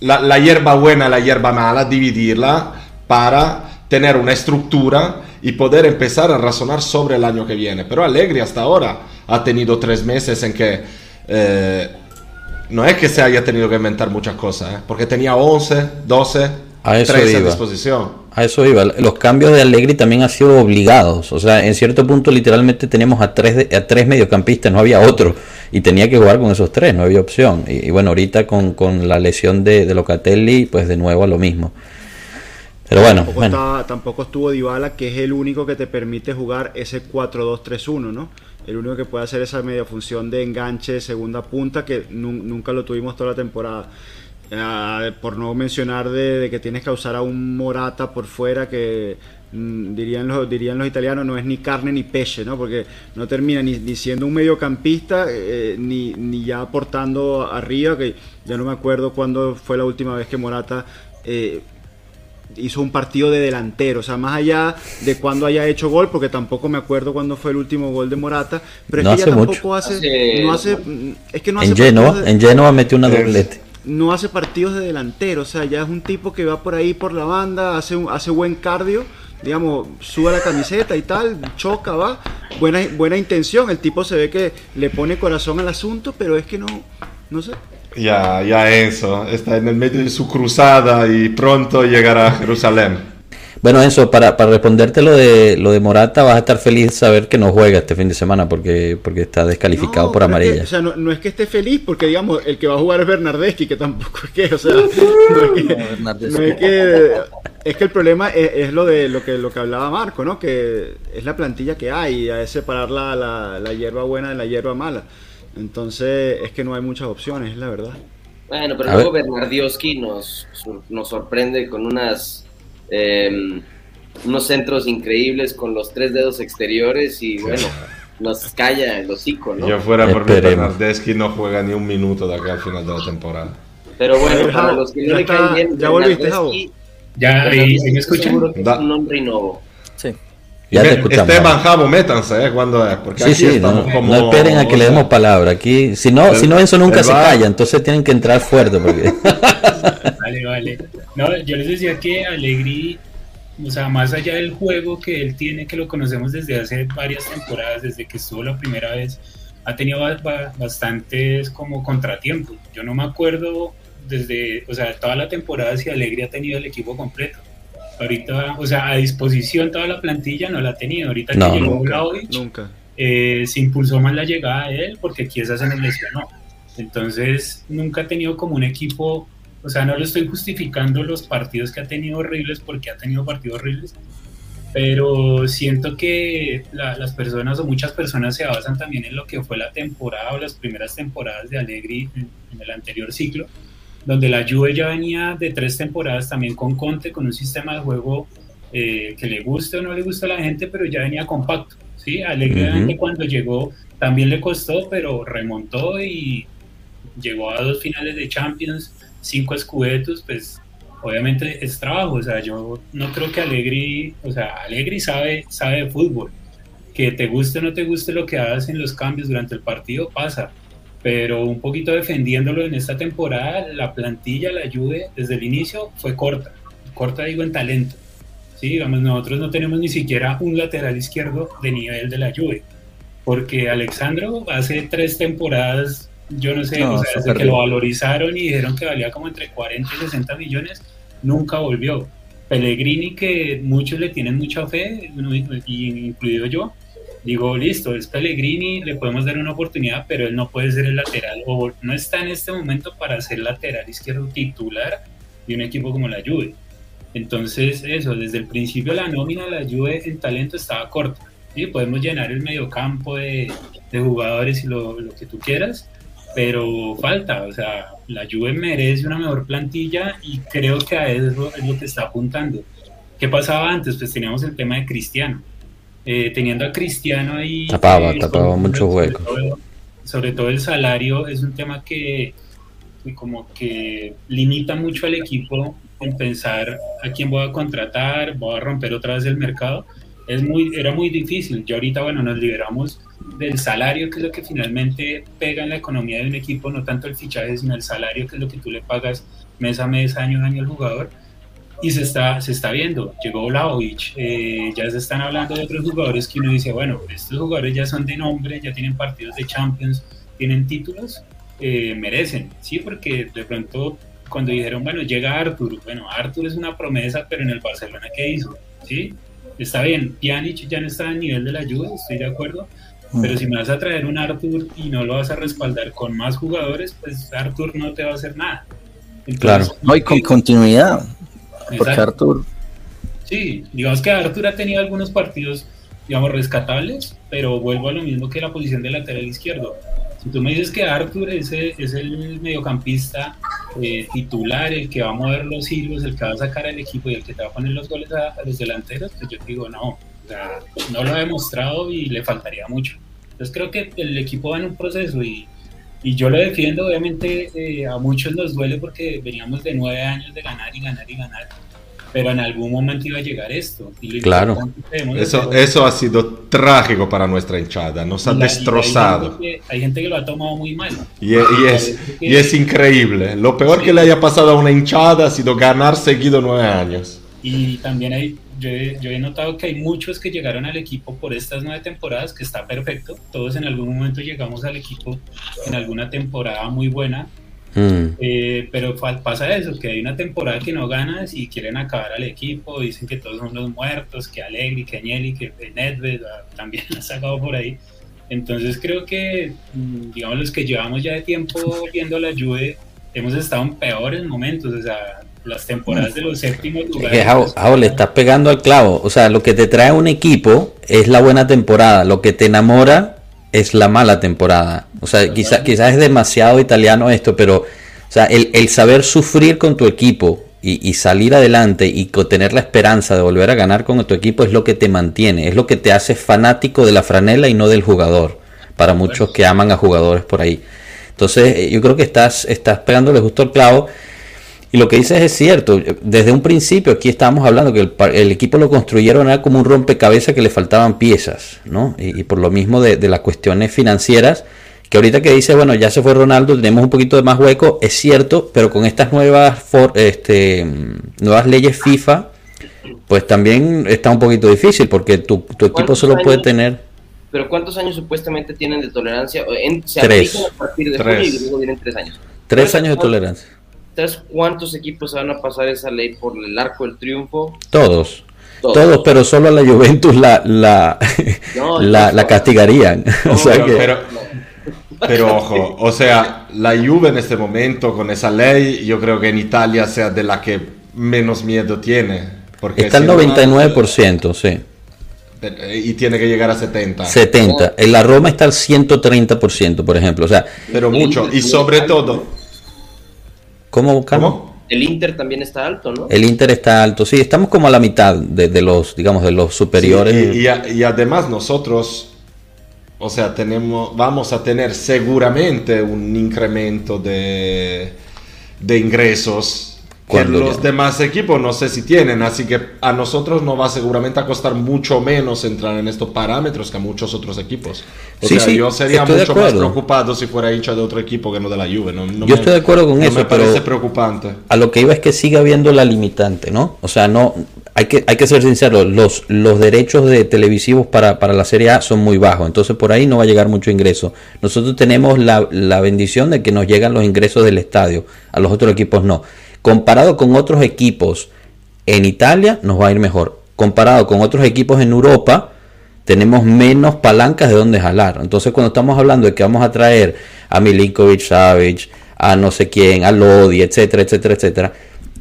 la, hierba buena, la hierba mala, dividirla, para tener una estructura y poder empezar a razonar sobre el año que viene. Pero Allegri hasta ahora ha tenido tres meses en que eh, no es que se haya tenido que inventar muchas cosas, ¿eh? porque tenía 11, 12, a eso 13 a disposición. A eso iba. Los cambios de Allegri también han sido obligados. O sea, en cierto punto literalmente tenemos a tres, a tres mediocampistas, no había otro. Y tenía que jugar con esos tres, no había opción. Y, bueno, ahorita con, la lesión de, de, Locatelli, pues de nuevo a lo mismo. Pero bueno. Tampoco, tampoco estuvo Dybala, que es el único que te permite jugar ese 4-2-3-1, ¿no? el único que puede hacer esa media función de enganche segunda punta que nunca lo tuvimos toda la temporada. Ah, por no mencionar de, que tienes que usar a un Morata por fuera que mm, dirían, los, dirían los italianos no es ni carne ni peche, ¿no? porque no termina ni, siendo un mediocampista eh, ni, ni ya aportando arriba, que ya no me acuerdo cuándo fue la última vez que Morata eh, hizo un partido de delantero, o sea, más allá de cuando haya hecho gol, porque tampoco me acuerdo cuándo fue el último gol de Morata, pero es que ya tampoco hace, no hace, es que no hace en Genoa, en Genoa metió una doblete. No hace partidos de delantero, o sea, ya es un tipo que va por ahí por la banda, hace hace buen cardio, digamos, sube la camiseta y tal, choca, va, buena buena intención, el tipo se ve que le pone corazón al asunto, pero es que no no sé. Ya, ya Enzo, está en el medio de su cruzada y pronto llegará a Jerusalén. Bueno, Enzo, para, para responderte lo de, lo de Morata, vas a estar feliz de saber que no juega este fin de semana porque, porque está descalificado por amarilla. o sea, no, es que esté feliz porque, digamos, el que va a jugar es Bernardeschi, que tampoco es que, o sea, no es que, es que, el problema es, lo de lo que, lo que hablaba Marco, ¿no? Que es la plantilla que hay, y es separar la, la, la hierba buena de la hierba mala. Entonces es que no hay muchas opciones, la verdad. Bueno, pero luego Bernardioski nos, nos sorprende con unas em, unos centros increíbles con los tres dedos exteriores y bueno, nos calla el hocico, ¿no? Yo fuera por Bernardeschi no juega ni un minuto de acá al final de la temporada. Pero bueno, para los que no le caen bien, ya volviste, Ya, ahí, me escuchan. Es un nombre innovo. Sí. Ya te escuchamos. Esteban Jabo, métanse, ¿eh? Cuando es. Porque sí, sí, no, como... no, esperen a que le demos palabra. Aquí, si no, si no, eso nunca se calla, entonces tienen que entrar fuerte. Porque... vale, vale. No, yo les decía que Alegri, o sea, más allá del juego que él tiene, que lo conocemos desde hace varias temporadas, desde que estuvo la primera vez, ha tenido bastantes como contratiempos. Yo no me acuerdo desde, o sea, toda la temporada si Alegri ha tenido el equipo completo Ahorita, o sea, a disposición toda la plantilla no la ha tenido. Ahorita que llegó nunca, eh, se impulsó más la llegada de él porque Chiesa se nos lesionó. Entonces, nunca ha tenido como un equipo, o sea, no lo estoy justificando los partidos que ha tenido horribles porque ha tenido partidos horribles, pero siento que las personas o muchas personas se basan también en lo que fue la temporada o las primeras temporadas de Allegri en el anterior ciclo donde la Juve ya venía de tres temporadas también con Conte, con un sistema de juego eh, que le guste o no le gusta a la gente, pero ya venía compacto. ¿sí? Alegremente cuando llegó también le costó, pero remontó y llegó a dos finales de Champions, cinco escudetos, pues obviamente es trabajo, o sea, yo no creo que Alegri, o sea, Alegri sabe, sabe de fútbol, que te guste o no te guste lo que hagas en los cambios durante el partido, pasa, pero un poquito defendiéndolo en esta temporada, la plantilla, la Juve, desde el inicio fue corta, corta digo en talento. Sí, digamos, nosotros no tenemos ni siquiera un lateral izquierdo de nivel de la Juve, porque Alexandro hace tres temporadas, yo no sé, desde que lo valorizaron y dijeron que valía como entre 40 y 60 millones, nunca volvió. Pellegrini, que muchos le tienen mucha fe, incluido yo, digo, listo, es Pellegrini, le podemos dar una oportunidad, pero él no puede ser el lateral, o no está en este momento para ser lateral izquierdo titular de un equipo como la Juve. Entonces, eso, desde el principio la nómina de la Juve en talento estaba corta. ¿sí? Podemos llenar el mediocampo de, de jugadores y lo, lo, que tú quieras, pero falta, o sea, la Juve merece una mejor plantilla y creo que a eso es lo que está apuntando. ¿Qué pasaba antes? Pues teníamos el tema de Cristiano eh, teniendo a Cristiano ahí. Tapaba, tapaba muchos huecos. Sobre todo, el salario es un tema que, como que limita mucho al equipo en pensar a quién voy a contratar, voy a romper otra vez el mercado. Es muy, era muy difícil. Ya ahorita, bueno, nos liberamos del salario, que es lo que finalmente pega en la economía de un equipo, no tanto el fichaje, sino el salario, que es lo que tú le pagas mes a mes, año a año al jugador y se está, se está viendo. Llegó Vlaovic, eh, ya se están hablando de otros jugadores que uno dice, bueno, estos jugadores ya son de nombre, ya tienen partidos de Champions, tienen títulos, eh, merecen, ¿sí? Porque de pronto cuando dijeron, bueno, llega Arthur, bueno, Arthur es una promesa, pero en el Barcelona, ¿qué hizo? ¿Sí? Está bien, Pjanic ya no está a nivel de la ayuda, estoy de acuerdo, pero si me vas a traer un Arthur y no lo vas a respaldar con más jugadores, pues Arthur no te va a hacer nada. claro, no, y con continuidad. Porque Arthur. Sí, digamos que Arthur ha tenido algunos partidos, digamos, rescatables, pero vuelvo a lo mismo que la posición de lateral izquierdo. Si tú me dices que Arthur es el, es el mediocampista eh, titular, el que va a mover los hilos, el que va a sacar al equipo y el que te va a poner los goles a, los delanteros, pues yo te digo, no, no lo ha demostrado y le faltaría mucho. Entonces creo que el equipo va en un proceso y, y yo lo defiendo, obviamente eh, a muchos nos duele porque veníamos de nueve años de ganar y ganar y ganar pero en algún momento iba a llegar esto. claro. Eso, eso ha sido trágico para nuestra hinchada, nos ha destrozado. Hay gente, que, lo ha tomado muy mal. Y, es, y es increíble. Lo peor que le haya pasado a una hinchada ha sido ganar seguido nueve años. Y también hay, yo he, notado que hay muchos que llegaron al equipo por estas nueve temporadas, que está perfecto. Todos en algún momento llegamos al equipo en alguna temporada muy buena Mm. Eh, pero pasa eso, que hay una temporada que no ganas y quieren acabar al equipo, dicen que todos son los muertos, que Alegri, que Agnelli, que Nedved ah, también ha sacado por ahí. Entonces creo que, mm, digamos, los que llevamos ya de tiempo viendo la Juve, hemos estado en peores momentos, o sea, las temporadas de los séptimos lugares. le estás pegando al clavo, o sea, lo que te trae un equipo es la buena temporada, lo que te enamora es la mala temporada. O sea, quizás quizá es demasiado italiano esto, pero o sea, el, saber sufrir con tu equipo y, salir adelante y tener la esperanza de volver a ganar con tu equipo es lo que te mantiene, es lo que te hace fanático de la franela y no del jugador, para muchos que aman a jugadores por ahí. Entonces, eh, yo creo que estás, estás pegándole justo el clavo. Y lo que dices es cierto. Desde un principio aquí estábamos hablando que el, equipo lo construyeron era como un rompecabezas que le faltaban piezas, ¿no? Y, por lo mismo de, las cuestiones financieras, que ahorita que dice, bueno, ya se fue Ronaldo, tenemos un poquito de más hueco, es cierto, pero con estas nuevas, este, nuevas leyes FIFA, pues también está un poquito difícil porque tu, equipo solo puede tener... Pero ¿cuántos años supuestamente tienen de tolerancia? se tres. a partir de tres. y luego vienen tres años. Tres años de tolerancia cuántos equipos van a pasar esa ley por el arco del triunfo? Todos. Todos, pero solo a la Juventus la, la, la, castigarían. pero, ojo, o sea, la Juve en este momento con esa ley, yo creo que en Italia sea de la que menos miedo tiene. Porque Está el 99%, sí. Y tiene que llegar a 70. 70. En la Roma está al 130%, por ejemplo. O sea, pero mucho. Y sobre todo, ¿Cómo, ¿Cómo? El Inter también está alto, ¿no? El Inter está alto, sí, estamos como a la mitad de, los, digamos, de los superiores. y, además nosotros, o sea, tenemos, vamos a tener seguramente un incremento de, de ingresos que los demás equipos no sé si tienen, así que a nosotros nos va seguramente a costar mucho menos entrar en estos parámetros que a muchos otros equipos. O sea, yo sería mucho más preocupado si fuera hincha de otro equipo que no de la Juve. yo estoy de acuerdo con eso, me parece preocupante. A lo que iba es que siga habiendo la limitante, ¿no? O sea, no hay que, hay que ser sinceros, los, los derechos de televisivos para, para la Serie A son muy bajos, entonces por ahí no va a llegar mucho ingreso. Nosotros tenemos la, la bendición de que nos llegan los ingresos del estadio, a los otros equipos no. Comparado con otros equipos en Italia, nos va a ir mejor. Comparado con otros equipos en Europa, tenemos menos palancas de donde jalar. Entonces, cuando estamos hablando de que vamos a traer a Milinkovic Savic, a no sé quién, a Lodi, etcétera, etcétera, etcétera,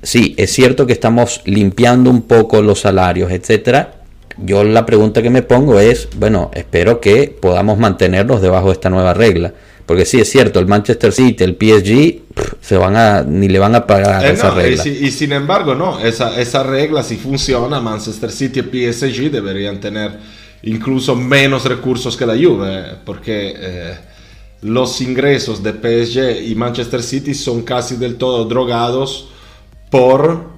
sí, es cierto que estamos limpiando un poco los salarios, etcétera. Yo la pregunta que me pongo es, bueno, espero que podamos mantenerlos debajo de esta nueva regla. Porque sí, es cierto, el Manchester City, el PSG, se van a, ni le van a pagar eh, esa regla. Y, sin embargo, no, esa, esa regla si funciona, Manchester City y PSG deberían tener incluso menos recursos que la Juve, porque eh, los ingresos de PSG y Manchester City son casi del todo drogados por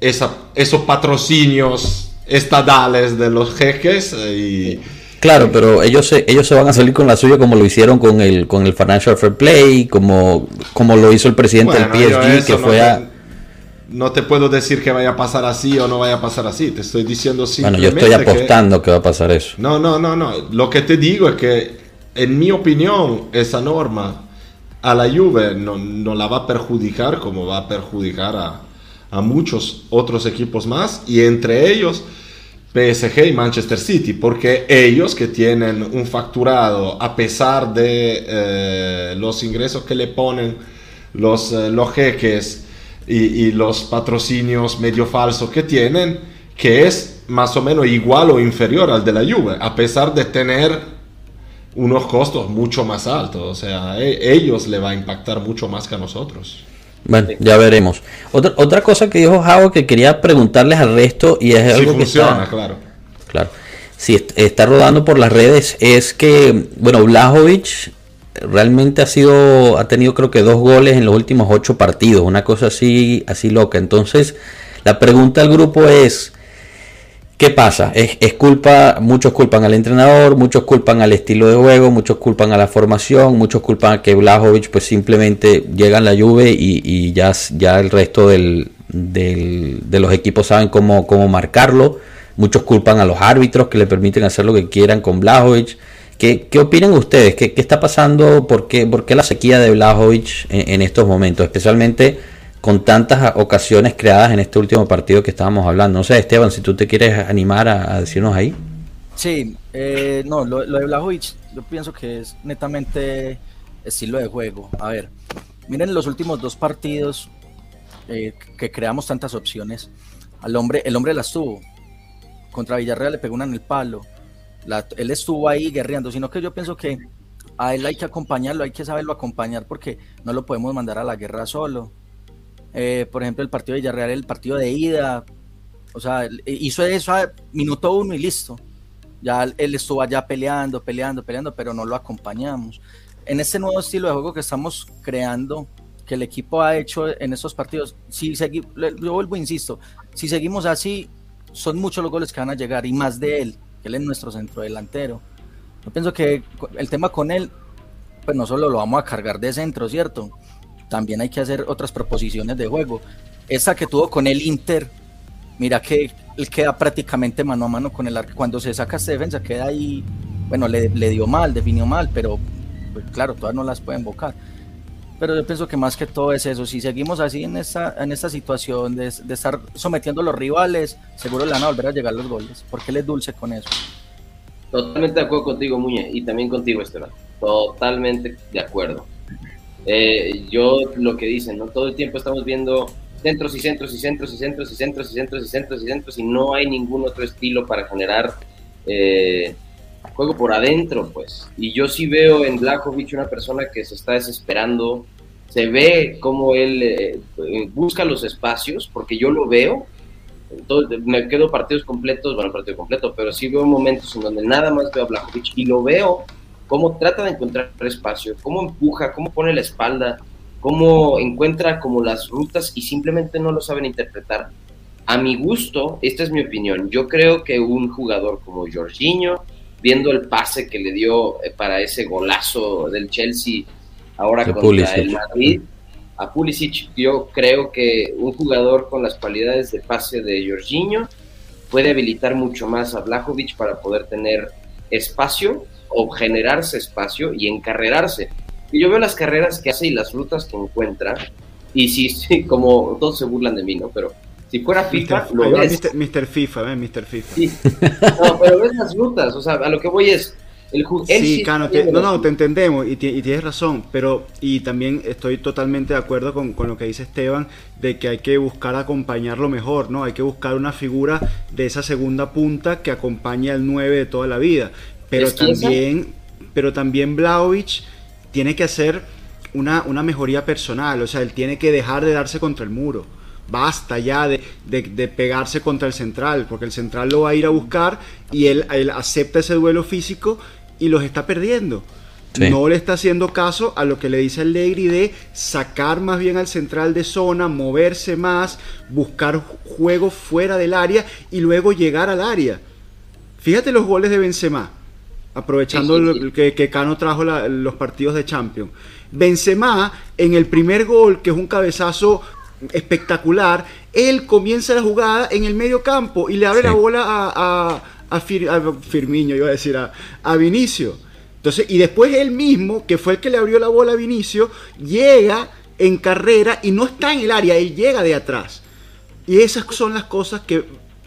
esa, esos patrocinios estadales de los jeques y Claro, pero ellos se, ellos se van a salir con la suya como lo hicieron con el con el Financial Fair Play, como, como lo hizo el presidente del PSG, que fue a... no te puedo decir que vaya a pasar así o no vaya a pasar así. Te estoy diciendo simplemente. Bueno, yo estoy apostando que, va a pasar eso. No, no, no, no. Lo que te digo es que, en mi opinión, esa norma a la Juve no, no la va a perjudicar como va a perjudicar a, a muchos otros equipos más y entre ellos PSG y Manchester City, porque ellos que tienen un facturado a pesar de eh, los ingresos que le ponen los, eh, los jeques y, los patrocinios medio falsos que tienen, que es más o menos igual o inferior al de la Juve, a pesar de tener unos costos mucho más altos. O sea, e, ellos le va a impactar mucho más que a nosotros. Bueno, ya veremos. Otra, otra cosa que dijo Javo que quería preguntarles al resto y es algo funciona, claro. Claro. Si está rodando por las redes es que, bueno, Blajovic realmente ha sido, ha tenido creo que dos goles en los últimos ocho partidos, una cosa así, así loca. Entonces, la pregunta al grupo es, ¿qué pasa? Es, culpa, muchos culpan al entrenador, muchos culpan al estilo de juego, muchos culpan a la formación, muchos culpan a que Blajovic pues simplemente llega en la lluvia y, ya, ya el resto del, de los equipos saben cómo, cómo marcarlo. Muchos culpan a los árbitros que le permiten hacer lo que quieran con Blajovic. ¿Qué, opinan ustedes? ¿Qué, está pasando? ¿Por qué, ¿Por qué, la sequía de Blajovic en, estos momentos? Especialmente con tantas ocasiones creadas en este último partido que estábamos hablando. No sé, Esteban, si tú te quieres animar a, decirnos ahí. Sí, eh, no, lo, de Blajovic yo pienso que es netamente estilo de juego. A ver, miren los últimos dos partidos eh, que creamos tantas opciones. Al hombre, el hombre las tuvo. Contra Villarreal le pegó una en el palo él estuvo ahí guerreando, sino que yo pienso que a él hay que acompañarlo, hay que saberlo acompañar porque no lo podemos mandar a la guerra solo. Eh, por ejemplo, el partido de Villarreal, el partido de ida, o sea, hizo eso a minuto uno y listo. Ya él estuvo allá peleando, peleando, peleando, pero no lo acompañamos. En este nuevo estilo de juego que estamos creando, que el equipo ha hecho en estos partidos, si yo vuelvo, insisto, si seguimos así, son muchos los goles que van a llegar y más de él que él es nuestro centro delantero. Yo pienso que el tema con él, pues no solo lo vamos a cargar de centro, ¿cierto? También hay que hacer otras proposiciones de juego. Esa que tuvo con el Inter, mira que él queda prácticamente mano a mano con el arco. Cuando se saca esta defensa, queda ahí, bueno, le, dio mal, definió mal, pero pues, claro, todas no las pueden invocar. Pero yo pienso que más que todo es eso. Si seguimos así en esta, en esta situación de, estar sometiendo a los rivales, seguro le van a volver a llegar los goles. Porque él es dulce con eso. Totalmente de acuerdo contigo, Muñe, y también contigo, Esteban. Totalmente de acuerdo. Eh, yo lo que dicen, ¿no? Todo el tiempo estamos viendo centros y centros y centros y centros y centros y centros y centros y centros y no hay ningún otro estilo para generar eh, juego por adentro, pues. Y yo sí veo en Blajovic una persona que se está desesperando, se ve cómo él eh, busca los espacios, porque yo lo veo. Me quedo partidos completos, bueno, partido completo, pero sí veo momentos en donde nada más veo a Blajovic y lo veo cómo trata de encontrar espacio, cómo empuja, cómo pone la espalda, cómo encuentra como las rutas y simplemente no lo saben interpretar. A mi gusto, esta es mi opinión, yo creo que un jugador como Jorginho, viendo el pase que le dio eh, para ese golazo del Chelsea ahora contra el Madrid, a Pulisic, yo creo que un jugador con las cualidades de pase de Jorginho puede habilitar mucho más a Blajovic para poder tener espacio o generarse espacio y encarrerarse. Y yo veo las carreras que hace y las rutas que encuentra, y sí, sí, como todos se burlan de mí, ¿no? Pero si fuera FIFA, lo ves. Mr. FIFA, ¿eh? Mr. FIFA. Sí. No, pero ves las rutas, o sea, a lo que voy es. El sí, Cano, no, no, te entendemos y, tienes razón, pero y también estoy totalmente de acuerdo con, con, lo que dice Esteban, de que hay que buscar acompañarlo mejor, ¿no? Hay que buscar una figura de esa segunda punta que acompañe al 9 de toda la vida. Pero también, pero también Blaovic tiene que hacer una, una mejoría personal, o sea, él tiene que dejar de darse contra el muro basta ya de, pegarse contra el central, porque el central lo va a ir a buscar y él, acepta ese duelo físico y los está perdiendo. No le está haciendo caso a lo que le dice Allegri de sacar más bien al central de zona, moverse más, buscar juego fuera del área y luego llegar al área. Fíjate los goles de Benzema, aprovechando que, que, Cano trajo los partidos de Champions. Benzema en el primer gol, que es un cabezazo espectacular, él comienza la jugada en el medio campo y le abre la bola a, a, Firmiño, iba a decir, a, a Vinicio. Entonces, y después él mismo, que fue el que le abrió la bola a Vinicio, llega en carrera y no está en el área, él llega de atrás. Y esas son las cosas que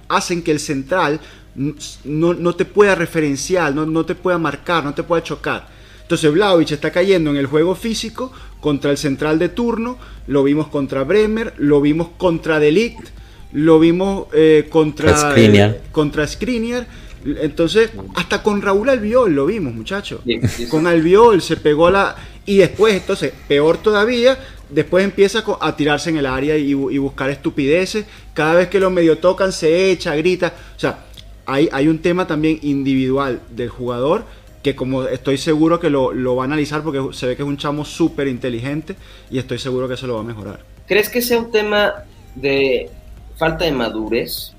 hacen que el central no, te pueda referenciar, no, no, te pueda marcar, no te pueda chocar. Entonces Vlaovic está cayendo en el juego físico contra el central de turno, lo vimos contra Bremer, lo vimos contra Delict, lo vimos eh, contra, Skriniar. contra Skriniar. Entonces, hasta con Raúl Albiol lo vimos, muchachos. Con Albiol se pegó la... Y después, entonces, peor todavía, después empieza a tirarse en el área y, buscar estupideces. Cada vez que lo medio tocan, se echa, grita. O sea, hay, hay un tema también individual del jugador que como estoy seguro que lo, va a analizar porque se ve que es un chamo súper inteligente y estoy seguro que se lo va a mejorar. ¿Crees que sea un tema de falta de madurez?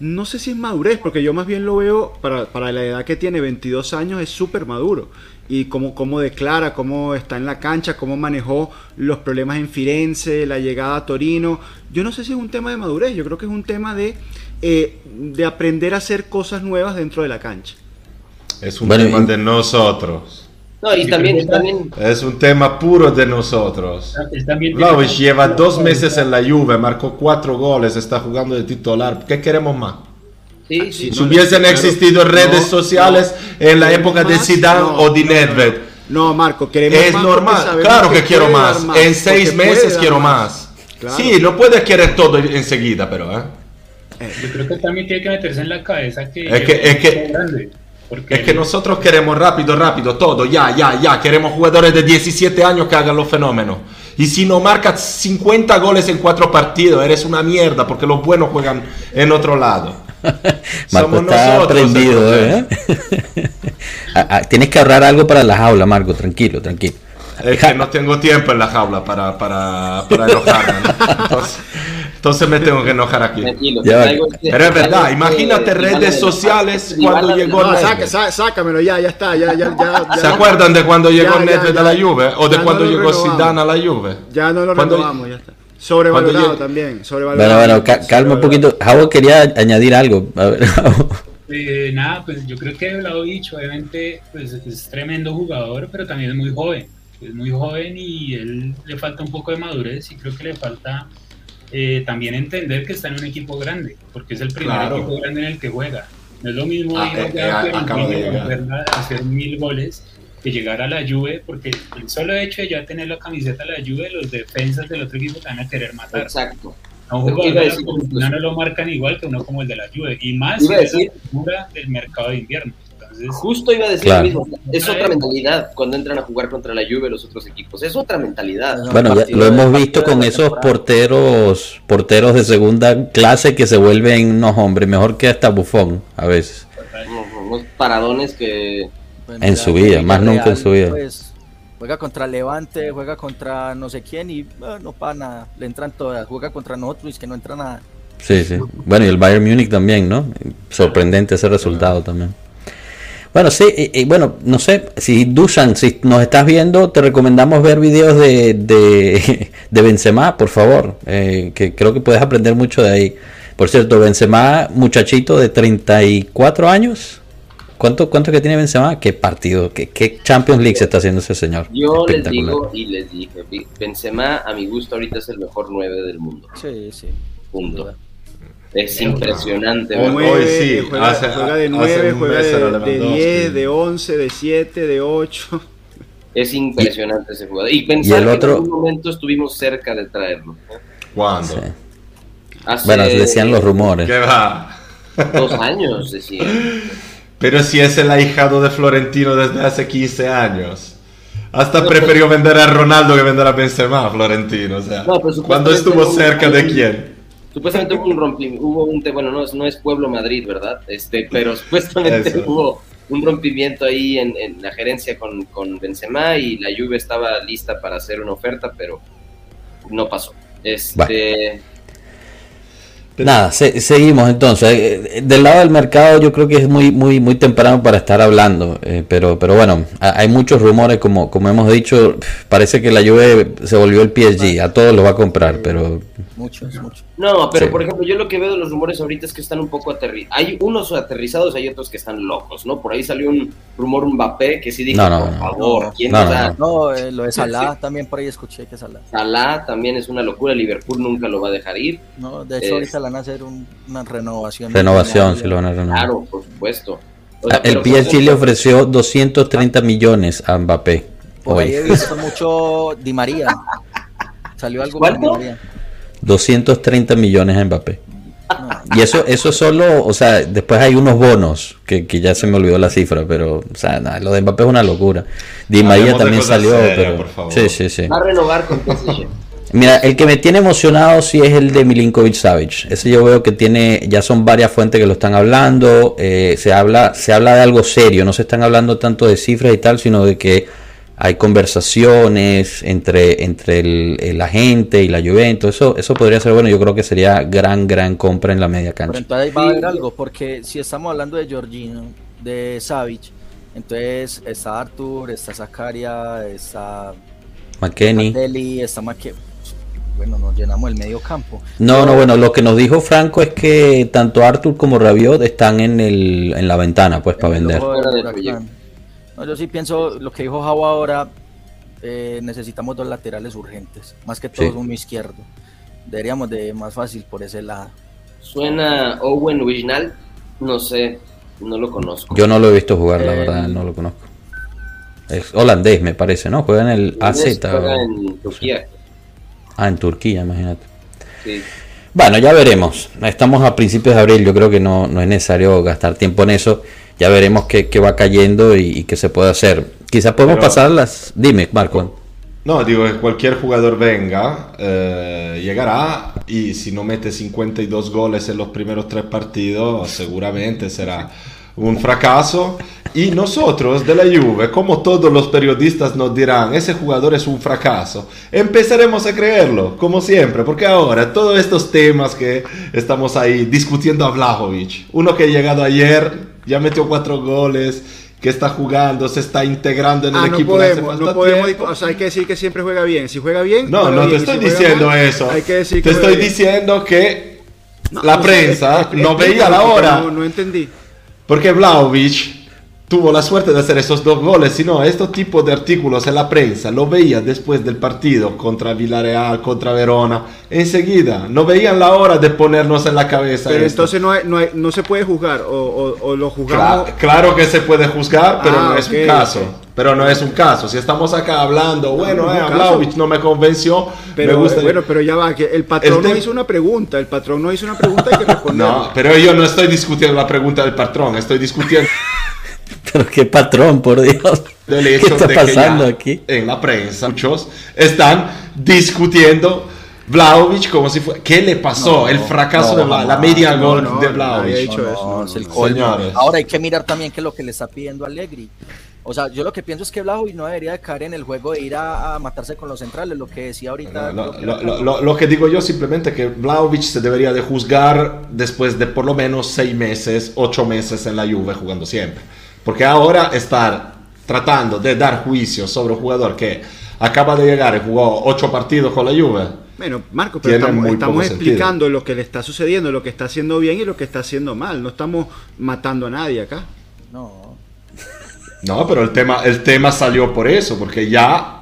No sé si es madurez, porque yo más bien lo veo, para, para la edad que tiene, 22 años, es súper maduro y cómo, cómo declara, cómo está en la cancha, cómo manejó los problemas en Firenze, la llegada a Torino. Yo no sé si es un tema de madurez, yo creo que es un tema de, eh, de aprender a hacer cosas nuevas dentro de la cancha. Es un tema de nosotros. No, y también, también, Es un tema puro de nosotros. Vlaovic lleva dos meses en la Juve, marcó cuatro goles, está jugando de titular. ¿Qué queremos más? si hubiesen existido redes sociales en la época de Zidane o de Nedved. No, Marco, queremos Es normal, claro que, quiero más. En seis meses quiero más. Sí, no puedes querer todo enseguida, pero... ¿eh? Eh, Yo creo que también tiene que meterse en la cabeza que es que, es que, es que nosotros queremos rápido, rápido, todo, ya, ya, ya. Queremos jugadores de 17 años que hagan los fenómenos. Y si no marcas 50 goles en cuatro partidos, eres una mierda porque los buenos juegan en otro lado. Marco está aprendido, ¿eh? Ah, ah, tienes que ahorrar algo para la jaula, Marco, tranquilo, tranquilo. Es que no tengo tiempo en la jaula para, para, para enojarme. Entonces, me tengo que enojar aquí. Pero es verdad, imagínate redes sociales cuando llegó no, sácamelo ya, ya está. Ya, ya, ya, ¿Se acuerdan de cuando llegó Nedved a la Juve? ¿O de cuando llegó Zidane a la Juve? Ya no lo renovamos, ya está. Sobrevalorado también, sobrevalorado. Bueno, bueno, calma un poquito. Javo quería añadir algo. Eh, nada, pues yo creo que lo he dicho, obviamente pues es tremendo jugador, pero también es muy joven. Es muy joven y él le falta un poco de madurez y creo que le falta eh, también entender que está en un equipo grande, porque es el primer equipo grande en el que juega. No es lo mismo ah, ir a, eh, hacer mil goles que llegar a la Juve, porque el solo hecho de ya tener la camiseta de la Juve, los defensas del otro equipo te van a querer matar. Exacto. A un jugador de la no lo marcan igual que uno como el de la Juve, y más si es la figura del mercado de invierno. Justo iba a decir lo mismo. Es otra mentalidad cuando entran a jugar contra la Juve los otros equipos. Es otra mentalidad. Bueno, ya lo hemos visto con esos porteros porteros de segunda clase que se vuelven unos hombres, mejor que hasta bufón a veces. Unos paradones que en su vida, más nunca en su vida. Pues, juega contra Levante, juega contra no sé quién y no para nada, le entran todas, juega contra nosotros y que no entra nada. Sí, sí. Bueno, y el Bayern Múnich también, ¿no? Sorprendente ese resultado también. Bueno, sí, y, bueno, no sé, si Dusan, si nos estás viendo, te recomendamos ver videos de, de, de Benzema, por favor, eh, que creo que puedes aprender mucho de ahí. Por cierto, Benzema, muchachito de 34 años, ¿Cuánto, ¿Cuánto que tiene Benzema? ¿Qué partido? ¿Qué, ¿Qué, Champions League se está haciendo ese señor? Yo les digo y les dije, Benzema a mi gusto ahorita es el mejor 9 del mundo. Sí, sí. Punto. Es impresionante. Hoy sí. Juega, juega de 9, juega de, de 10, de 11, de 7, de 8. Es impresionante ese jugador. Y pensar que en algún momento estuvimos cerca de traerlo. ¿Cuándo? bueno, decían los rumores. ¿Qué va? Dos años, decían. Pero si es el ahijado de Florentino desde hace 15 años. Hasta prefirió vender a Ronaldo que vender a Benzema, Florentino. O sea, cuando estuvo cerca de quién? Supuestamente hubo un rompimiento, hubo un, bueno, no es, no es Pueblo Madrid, ¿verdad? Este, pero supuestamente hubo un rompimiento ahí en, la gerencia con, con, Benzema y la Juve estaba lista para hacer una oferta, pero no pasó. Este, Nada, seguimos entonces. Eh, del lado del mercado yo creo que es muy muy muy temprano para estar hablando, eh, pero pero bueno, hay muchos rumores como como hemos dicho, parece que la Juve se volvió el PSG, a todos lo va a comprar, pero muchos muchos. No, pero por ejemplo, yo lo que veo de los rumores ahorita es que están un poco aterrizados. Hay unos aterrizados, hay otros que están locos, ¿no? Por ahí salió un rumor Mbappé que sí dijo, no, no, por favor, ¿quién no, no, eh, lo de Salah también por ahí escuché que Salah. Salah también es una locura, Liverpool nunca lo va a dejar ir. No, de hecho ahorita van a hacer una renovación. Renovación, si lo van a renovar. Claro, por supuesto. Ah, el PSG le ofreció 230 millones a Mbappé. Por ahí he visto mucho Di María. Salió algo ¿Cuánto? Di María. 230 millones a Mbappé. Y eso, eso solo, o sea, después hay unos bonos, que, ya se me olvidó la cifra, pero, o sea, lo de Mbappé es una locura. Di María también salió, pero... Sí, sí, sí. Va a renovar con Mira, el que me tiene emocionado sí es el de Milinkovic Savage. Ese yo veo que tiene, ya son varias fuentes que lo están hablando. Eh, se habla, se habla de algo serio. No se están hablando tanto de cifras y tal, sino de que hay conversaciones entre, entre el, agente y la Juventus. Eso, eso podría ser bueno. Yo creo que sería gran, gran compra en la media cancha. Pero entonces va a haber algo, porque si estamos hablando de Georgino, de Savic, entonces está Arthur, está Zakaria, está McKenny. está bueno, nos llenamos el medio campo. No, no, bueno, lo que nos dijo Franco es que tanto Arthur como Rabiot están en, el, en la ventana, pues, para vender. No, yo sí pienso lo que dijo Javo ahora, eh, necesitamos dos laterales urgentes, más que todo uno izquierdo. Deberíamos de más fácil por ese lado. Suena Owen Wijnal, no sé, no lo conozco. Yo no lo he visto jugar, la verdad, no lo conozco. Es holandés, me parece, ¿no? Juega en el AZ. Juega en Turquía. Ah, en Turquía, imagínate. Sí. Bueno, ya veremos. Estamos a principios de abril, yo creo que no, no es necesario gastar tiempo en eso ya veremos qué, va cayendo y, qué se puede hacer. Quizás podemos pasar las... Dime, Marco. No, digo que cualquier jugador venga, eh, llegará y si no mete 52 goles en los primeros tres partidos, seguramente será un fracaso. Y nosotros de la Juve, como todos los periodistas nos dirán, ese jugador es un fracaso, empezaremos a creerlo, como siempre, porque ahora todos estos temas que estamos ahí discutiendo a Vlahovic, uno que ha llegado ayer ya metió cuatro goles, que está jugando, se está integrando en el ah, equipo. No podemos, no podemos, o sea, hay que decir que siempre juega bien. Si juega bien, no, no te estoy diciendo eso. Hay que decir te estoy diciendo que la prensa no veía la hora. No, no entendí. Porque Vlaovic tuvo la suerte de hacer esos dos goles, sino estos tipos de artículos en la prensa lo veía después del partido contra Villarreal, contra Verona, enseguida, no veían la hora de ponernos en la cabeza. Pero entonces no, no, no, se puede juzgar, o, lo juzgamos. Claro, que se puede juzgar, pero no ah, es un caso. Pero no es un caso. Si estamos acá hablando, bueno, eh, no me convenció, pero, me gusta. Bueno, pero ya va, que el patrón no hizo una pregunta, el patrón no hizo una pregunta, hay que responder. no, pero yo no estoy discutiendo la pregunta del patrón, estoy discutiendo. Pero qué patrón, por Dios. ¿Qué está pasando aquí? En la prensa, muchos están discutiendo Vlaovic como si fuera. ¿Qué le pasó? el fracaso de la, media gol de Vlaovic. Ahora hay que mirar también qué es lo que le está pidiendo Allegri. O sea, yo lo que pienso es que Vlaovic no debería de caer en el juego de ir a, matarse con los centrales, lo que decía ahorita. Lo, que, digo yo simplemente que Vlaovic se debería de juzgar después de por lo menos seis meses, ocho meses en la Juve jugando siempre. Porque ahora estar tratando de dar juicio sobre un jugador que acaba de llegar y jugó ocho partidos con la Juve. Bueno, Marco, pero estamos, explicando lo que le está sucediendo, lo que está haciendo bien y lo que está haciendo mal. No estamos matando a nadie acá. No. No, pero el tema, el tema salió por eso, porque ya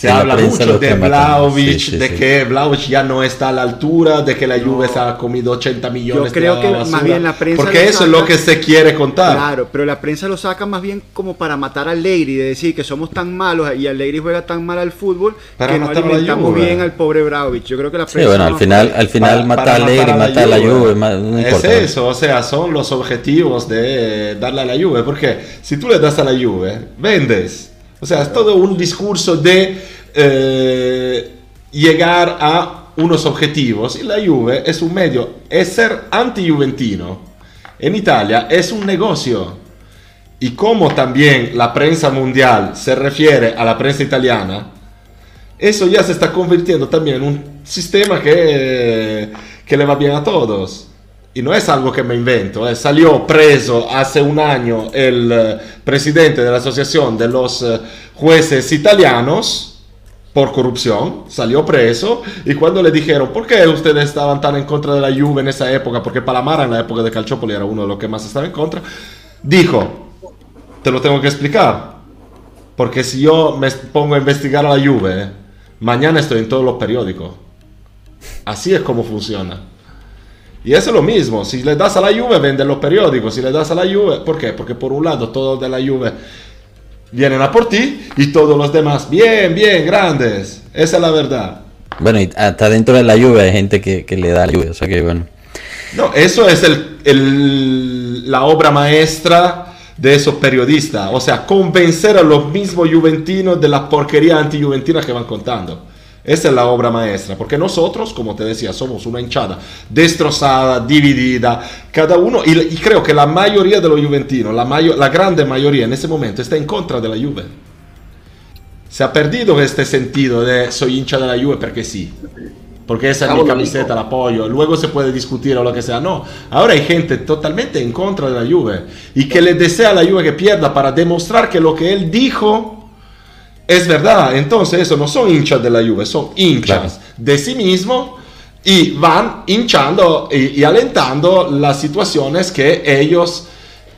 se habla mucho de Vlaovic, de que Vlaovic ya no está a la altura, de que la Juve se ha comido 80 millones. Yo creo que más bien la prensa. Porque eso es lo que se quiere contar. Claro, pero la prensa lo saca más bien como para matar a Allegri, de decir que somos tan malos y Allegri juega tan mal al fútbol que no alimentamos bien al pobre Vlaovic. Yo creo que la prensa. Sí, bueno, al final, al final mata a Allegri, mata a la Juve. es eso, o sea, son los objetivos de darle a la Juve. Porque si tú le das a la Juve, vendes. O sea, es todo un discurso de eh, llegar a unos objetivos y la Juve es un medio, es ser anti-juventino. En Italia es un negocio. Y como también la prensa mundial se refiere a la prensa italiana, eso ya se está convirtiendo también en un sistema que que le va bien a todos. Y no es algo que me invento, eh. salió preso hace un año el eh, presidente de la Asociación de los eh, Jueces Italianos por corrupción, salió preso y cuando le dijeron, ¿por qué ustedes estaban tan en contra de la Juve en esa época? Porque Palamara en la época de Calciopoli era uno de los que más estaba en contra, dijo, te lo tengo que explicar, porque si yo me pongo a investigar a la Juve, mañana estoy en todos los periódicos. Así es como funciona. Y eso es lo mismo, si le das a la Juve venden los periódicos, si le das a la Juve, ¿por qué? Porque por un lado todos de la Juve vienen a por ti y todos los demás, bien, bien, grandes. Esa es la verdad. Bueno, y hasta dentro de la Juve hay gente que, le da la Juve, o sea que bueno. No, eso es el, la obra maestra de esos periodistas, o sea, convencer a los mismos juventinos de la porquería anti-juventina que van contando. Esa es la obra maestra, porque nosotros, como te decía, somos una hinchada destrozada, dividida, cada uno, y, creo que la mayoría de los juventinos, la, mayor, la grande mayoría en ese momento está en contra de la Juve. Se ha perdido este sentido de soy hincha de la Juve porque sí, porque esa es mi camiseta, la apoyo, luego se puede discutir o lo que sea, no, ahora hay gente totalmente en contra de la Juve y que le desea a la Juve que pierda para demostrar que lo que él dijo es verdad, entonces eso no son hinchas de la Juve, son hinchas de sí mismo y van hinchando y, alentando las situaciones que ellos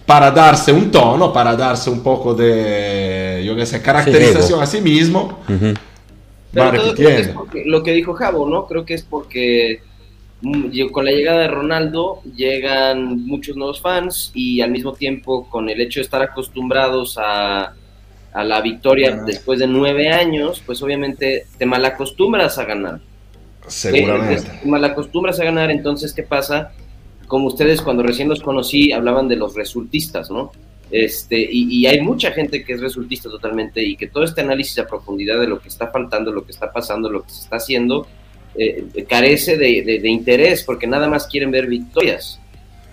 para darse un tono, para darse un poco de, yo qué sé, caracterización a sí mismo, lo que dijo Javo, ¿no? Creo que es porque mm, con la llegada de Ronaldo llegan muchos nuevos fans y al mismo tiempo con el hecho de estar acostumbrados a a la victoria después de nueve años, pues obviamente te malacostumbras a ganar. Seguramente. Te malacostumbras a ganar, entonces, ¿qué pasa? Como ustedes cuando recién los conocí hablaban de los resultistas, ¿no? Este, y, hay mucha gente que es resultista totalmente y que todo este análisis a profundidad de lo que está faltando, lo que está pasando, lo que se está haciendo, eh, carece de, de, interés porque nada más quieren ver victorias.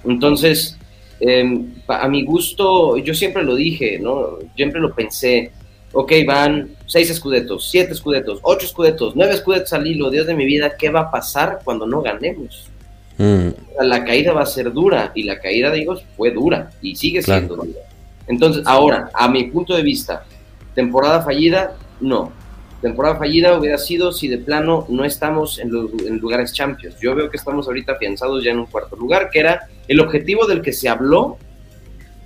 Entonces, Em, a mi gusto, yo siempre lo dije, ¿no? Siempre lo pensé. Ok, van seis escudetos, siete escudetos, ocho escudetos, nueve escudetos al hilo. Dios de mi vida, ¿qué va a pasar cuando no ganemos? Mm. La caída va a ser dura y la caída, digo, fue dura y sigue siendo dura. Entonces, ahora, a mi punto de vista, temporada fallida, no. Temporada fallida hubiera sido si de plano no estamos en los en lugares champions. Yo veo que estamos ahorita afianzados ya en un cuarto lugar, que era el objetivo del que se habló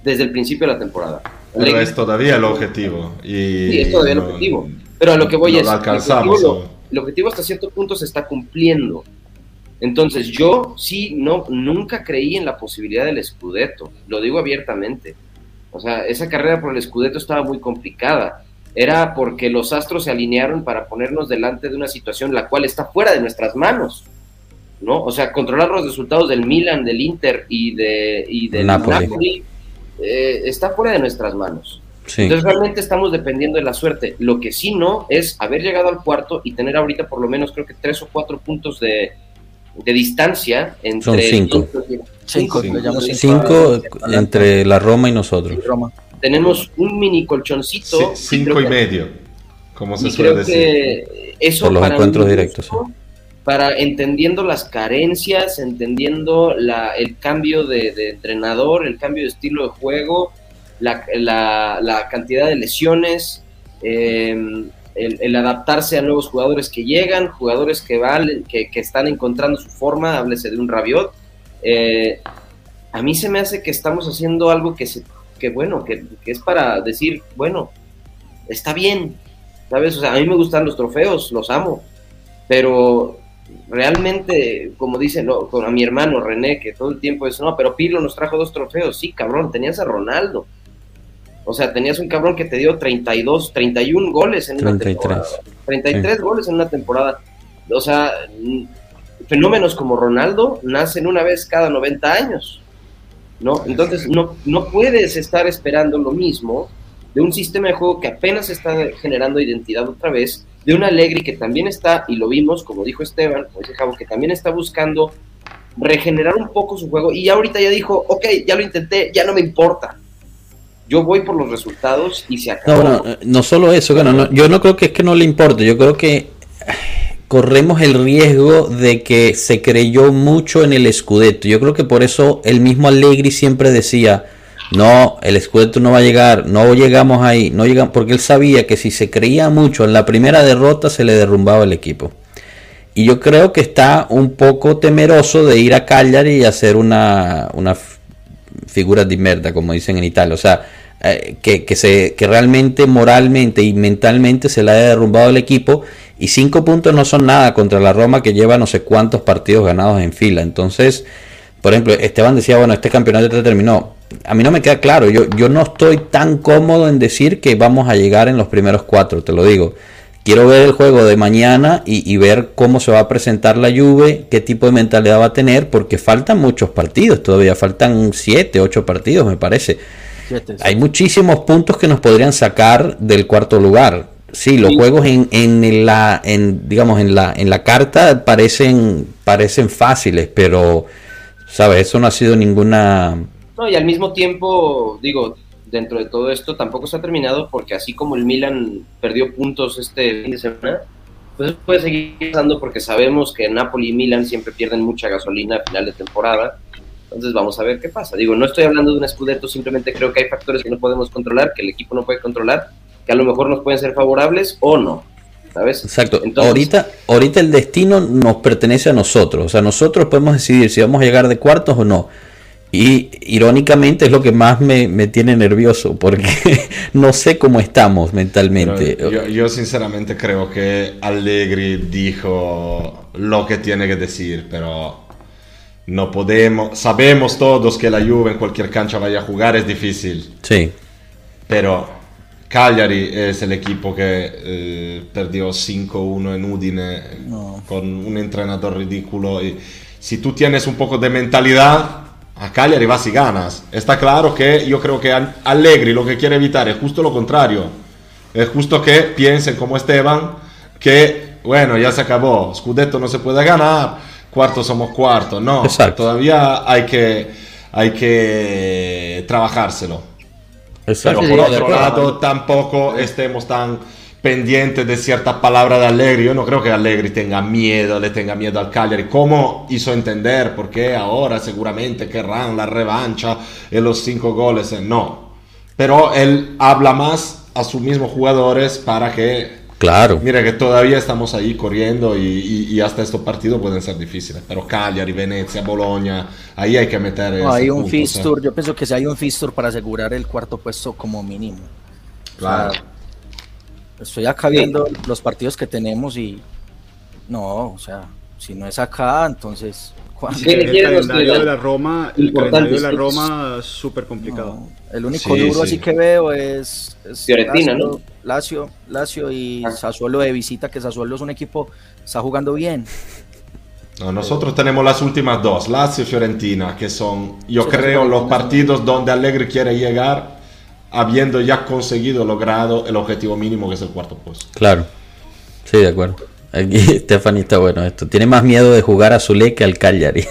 desde el principio de la temporada. Pero es todavía el objetivo. Y sí, es todavía el objetivo. Pero a lo que voy es, el objetivo, hasta cierto punto se está cumpliendo. Entonces yo sí, no, nunca creí en la posibilidad del Scudetto, lo digo abiertamente. O sea, esa carrera por el Scudetto estaba muy complicada. Era porque los astros se alinearon para ponernos delante de una situación la cual está fuera de nuestras manos. ¿no? O sea, controlar los resultados del Milan, del Inter y, de, y del Napoli, eh, está fuera de nuestras manos. Entonces realmente estamos dependiendo de la suerte. Lo que sí no es haber llegado al cuarto y tener ahorita por lo menos creo que tres o cuatro puntos de, distancia entre... Son cinco. Cinco, cinco, entre la Roma y nosotros. Tenemos un mini colchoncito. cinco y, medio, como se suele decir. eso por los encuentros directos para entendiendo las carencias, entendiendo la, el cambio de, entrenador, el cambio de estilo de juego, la, la, cantidad de lesiones, em, el, adaptarse a nuevos jugadores que llegan, jugadores que, valen, que, que están encontrando su forma, háblese de un Rabiot. Eh, a mí se me hace que estamos haciendo algo que, se, que bueno, que, que es para decir, bueno, está bien, ¿sabes? O sea, a mí me gustan los trofeos, los amo, pero realmente, como dicen con a mi hermano René, que todo el tiempo es, no, pero Pirlo nos trajo dos trofeos. Sí, cabrón, tenías a Ronaldo. O sea, tenías un cabrón que te dio 32, 31 goles en una temporada. 33 goles en una temporada. O sea, fenómenos como Ronaldo nacen una vez cada 90 años. ¿No? Entonces, no, no puedes estar esperando lo mismo de un sistema de juego que apenas está generando identidad otra vez de un Allegri que también está, y lo vimos, como dijo Esteban, como dice Javo, que también está buscando regenerar un poco su juego y ahorita ya dijo, ok, ya lo intenté, ya no me importa. Yo voy por los resultados y se acabó. No, no solo eso, yo no creo que es que no le importe, yo creo que corremos el riesgo de que se creyó mucho en el Scudetto. Yo creo que por eso el mismo Allegri siempre decía, no, el Scudetto no va a llegar, no llegamos ahí, no llegamos, porque él sabía que si se creía mucho en la primera derrota se le derrumbaba el equipo. Y yo creo que está un poco temeroso de ir a Cagliari y hacer una, una figura de merda, como dicen en Italia. O sea, eh, que, se, que realmente moralmente y mentalmente se le haya derrumbado el equipo. Y cinco puntos no son nada contra la Roma que lleva no sé cuántos partidos ganados en fila. Entonces, por ejemplo, Esteban decía, bueno, este campeonato ya terminó. A mí no me queda claro, yo, yo no estoy tan cómodo en decir que vamos a llegar en los primeros cuatro, te lo digo. Quiero ver el juego de mañana y, y, ver cómo se va a presentar la Juve, qué tipo de mentalidad va a tener, porque faltan muchos partidos todavía, faltan siete, ocho partidos me parece. Hay muchísimos puntos que nos podrían sacar del cuarto lugar. Sí, los juegos en, en la en digamos en la en la carta parecen parecen fáciles, pero sabes, eso no ha sido ninguna No, y al mismo tiempo, digo, dentro de todo esto tampoco se ha terminado porque así como el Milan perdió puntos este fin de semana, pues puede seguir pasando porque sabemos que Napoli y Milan siempre pierden mucha gasolina a final de temporada. Entonces vamos a ver qué pasa. Digo, no estoy hablando de un escudeto, simplemente creo que hay factores que no podemos controlar, que el equipo no puede controlar, que a lo mejor nos pueden ser favorables o no. ¿Sabes? Exacto. ahorita, ahorita el destino nos pertenece a nosotros. O sea, nosotros podemos decidir si vamos a llegar de cuartos o no. Y irónicamente es lo que más me, tiene nervioso, porque no sé cómo estamos mentalmente. yo, yo, sinceramente creo que Allegri dijo lo que tiene que decir, pero no podemos, sabemos todos que la Juve en cualquier cancha vaya a jugar es difícil. Sí. Pero Cagliari es el equipo que eh, perdió 5-1 en Udine con un entrenador ridículo. Y si tú tienes un poco de mentalidad, a Cagliari vas y ganas. Está claro que yo creo que Allegri lo que quiere evitar es justo lo contrario. Es justo que piensen como Esteban que, bueno, ya se acabó, Scudetto no se puede ganar cuarto somos cuarto. No, todavía hay que, hay que trabajárselo. Pero por otro lado, tampoco estemos tan pendientes de ciertas palabras de Allegri. Yo no creo que Allegri tenga miedo, le tenga miedo al Cagliari. ¿Cómo hizo entender? Porque ahora seguramente querrán la revancha en los cinco goles. No. Pero él habla más a sus mismos jugadores para que Claro. Mira que todavía estamos ahí corriendo y, hasta estos partidos pueden ser difíciles. Pero Cagliari, Venecia, Bologna, ahí hay que meter. No, hay un fixture. Yo pienso que si hay un fixture para asegurar el cuarto puesto como mínimo. Claro. estoy acá viendo los partidos que tenemos y. No, o sea, si no es acá, entonces el calendario de la Roma, el calendario de la Roma súper complicado. el único duro así que veo es, Fiorentina, ¿no? Lazio, Lazio y ah. Sassuolo de visita, que Sassuolo es un equipo, está jugando bien. No, nosotros tenemos las últimas dos, Lazio y Fiorentina, que son, yo creo, los partidos donde Allegri quiere llegar habiendo ya conseguido, logrado el objetivo mínimo que es el cuarto puesto. Claro, sí, de acuerdo. Aquí Stephanie está bueno esto. Tiene más miedo de jugar a Zule que al Cagliari.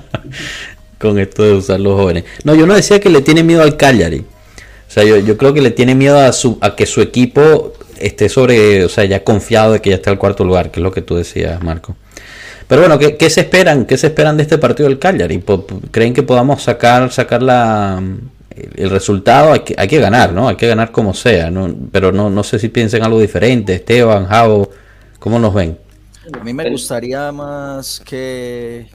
Con esto de usar los jóvenes. No, yo no decía que le tiene miedo al Cagliari. O sea, yo, creo que le tiene miedo a, su, a que su equipo esté sobre, o sea, ya confiado de que ya está al cuarto lugar, que es lo que tú decías, Marco. Pero bueno, ¿qué, se esperan? ¿Qué se esperan de este partido del Cagliari? ¿Creen que podamos sacar, sacar la, el resultado? Hay que, hay que ganar, ¿no? Hay que ganar como sea, ¿no? Pero no, no sé si piensen algo diferente. Esteban, Javo, ¿Cómo nos ven? A mí me gustaría más que,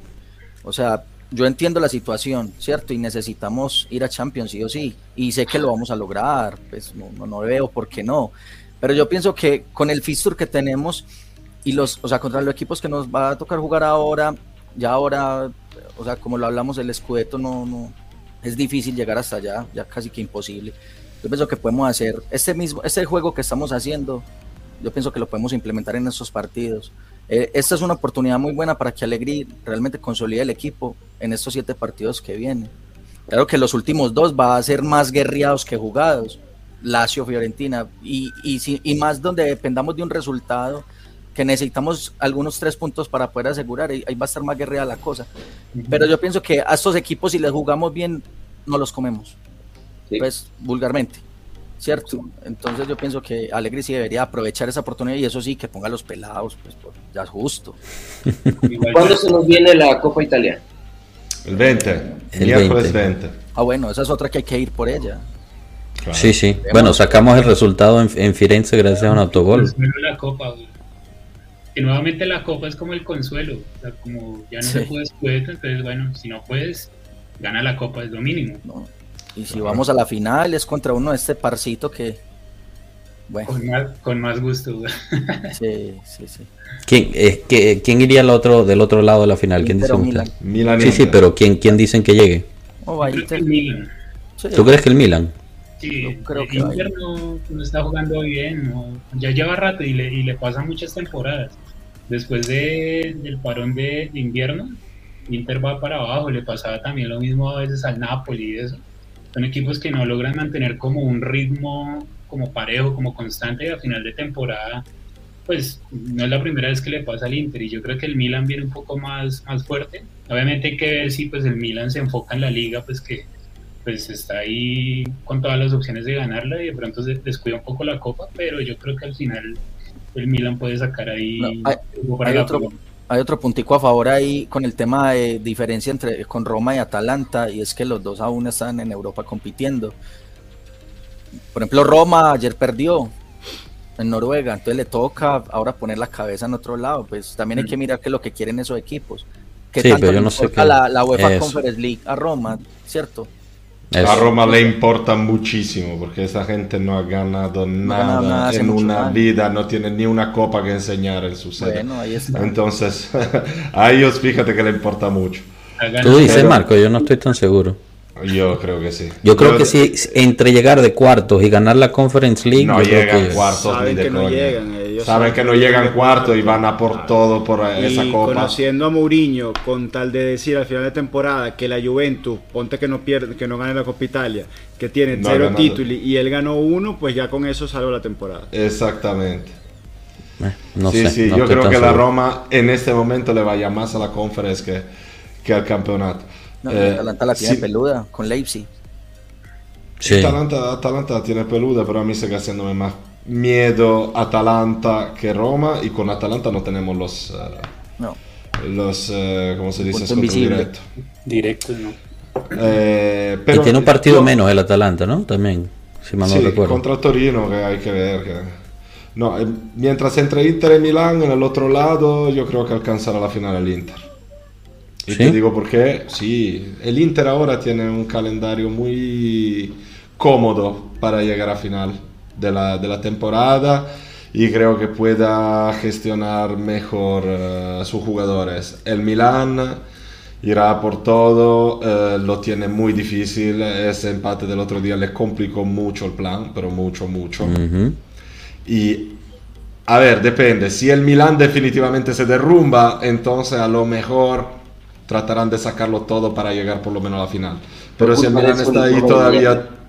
o sea, yo entiendo la situación, ¿cierto? Y necesitamos ir a Champions, sí o sí. Y sé que lo vamos a lograr, pues no, no, veo por qué no. Pero yo pienso que con el fixture que tenemos y los, o sea, contra los equipos que nos va a tocar jugar ahora, ya ahora, o sea, como lo hablamos, el Scudetto no, no, es difícil llegar hasta allá, ya casi que imposible. Yo pienso que podemos hacer este mismo, este juego que estamos haciendo, yo pienso que lo podemos implementar en estos partidos. Eh, esta es una oportunidad muy buena para que Alegri realmente consolide el equipo en estos siete partidos que vienen. Claro que los últimos dos va a ser más guerreados que jugados, Lazio, Fiorentina, y, y, más donde dependamos de un resultado que necesitamos algunos tres puntos para poder asegurar, ahí, va a estar más guerreada la cosa. Pero yo pienso que a estos equipos si les jugamos bien, no los comemos, pues vulgarmente. ¿Cierto? Entonces yo pienso que Alegre sí debería aprovechar esa oportunidad y eso sí, que ponga los pelados, pues ya es justo. ¿Cuándo se nos viene la Copa Italia? El 20, el miércoles 20. Ah, bueno, esa es otra que hay que ir por ella. Sí, sí. Bueno, sacamos el resultado en, Firenze gracias a un autogol. La Copa, que nuevamente la Copa es como el consuelo. O sea, como ya no se puede, entonces bueno, si no puedes, gana la Copa, es lo mínimo. Y si vamos a la final es contra uno de este parcito que... Bueno. Con, más, gusto. sí, sí, sí. ¿Quién, eh, que, ¿Quién iría al otro, del otro lado de la final? ¿Quién dice Milan. sí, sí, pero ¿quién, quién dicen que llegue? Oh, Milan. ¿Tú crees que el Milan? Sí, creo que Inter no, está jugando bien, ya lleva rato y le, y le pasa muchas temporadas. Después de, del parón de, invierno, Inter va para abajo, le pasaba también lo mismo a veces al Napoli y eso. Son equipos que no logran mantener como un ritmo como parejo, como constante y a final de temporada, pues no es la primera vez que le pasa al Inter y yo creo que el Milan viene un poco más, más fuerte. Obviamente hay que ver si pues el Milan se enfoca en la liga, pues que pues está ahí con todas las opciones de ganarla y de pronto se descuida un poco la copa, pero yo creo que al final el Milan puede sacar ahí hay, otro, hay otro puntico a favor ahí con el tema de diferencia entre con Roma y Atalanta y es que los dos aún están en Europa compitiendo. Por ejemplo, Roma ayer perdió en Noruega, entonces le toca ahora poner la cabeza en otro lado, pues también hay que mirar qué es lo que quieren esos equipos. Que tanto pero yo no sé la, la UEFA Conference League a Roma, ¿cierto? A Roma le importa muchísimo porque esa gente no ha ganado nada, en una vida, no tiene ni una copa que enseñar en su sede. Entonces, a ellos fíjate que le importa mucho. Tú dices, Marco, yo no estoy tan seguro. Yo creo que sí. Yo creo que sí, entre llegar de cuartos y ganar la Conference League. No llegan cuartos Saben que no llegan. Ellos saben que no llegan cuartos y van a por todo por esa copa. Conociendo a Mourinho, con tal de decir al final de temporada que la Juventus, ponte que no pierde, que no gane la Copa Italia, que tiene cero títulos y él ganó uno, pues ya con eso salvo la temporada. Exactamente. Eh, no sí, sé, sí, yo creo que la Roma en este momento le vaya más a la Conference que, que al campeonato. No, eh, la tiene peluda con Leipzig. Sí. Atalanta, Atalanta tiene peluda, pero a mí sigue haciéndome más miedo Atalanta que Roma y con Atalanta no tenemos los... Uh, no. Los, uh, ¿cómo se dice? Directo. Directo, ¿no? Eh, pero, y tiene un partido menos el Atalanta, ¿no? También, si mal no sí, recuerdo. contra Torino, que hay que ver. Que... No, mientras entre Inter y Milán, en el otro lado, yo creo que alcanzará la final el Inter. Y te digo por qué, sí, el Inter ahora tiene un calendario muy cómodo para llegar a final de la, de la temporada y creo que pueda gestionar mejor uh, sus jugadores. El Milan irá por todo, uh, lo tiene muy difícil, ese empate del otro día le complicó mucho el plan, pero mucho, mucho. Y a ver, depende, si el Milan definitivamente se derrumba, entonces a lo mejor tratarán de sacarlo todo para llegar por lo menos a la final. Pero si el Milan está ahí todavía...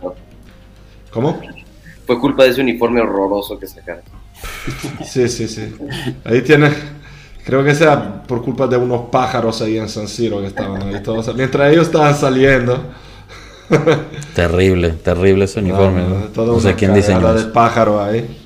¿Cómo? Fue culpa de ese uniforme horroroso que sacaron. Sí, sí, sí. Ahí tiene... Creo que sea por culpa de unos pájaros ahí en San Siro que estaban ahí todos. Mientras ellos estaban saliendo. Terrible, terrible ese uniforme. No, sé quién diseñó. de pájaro ahí.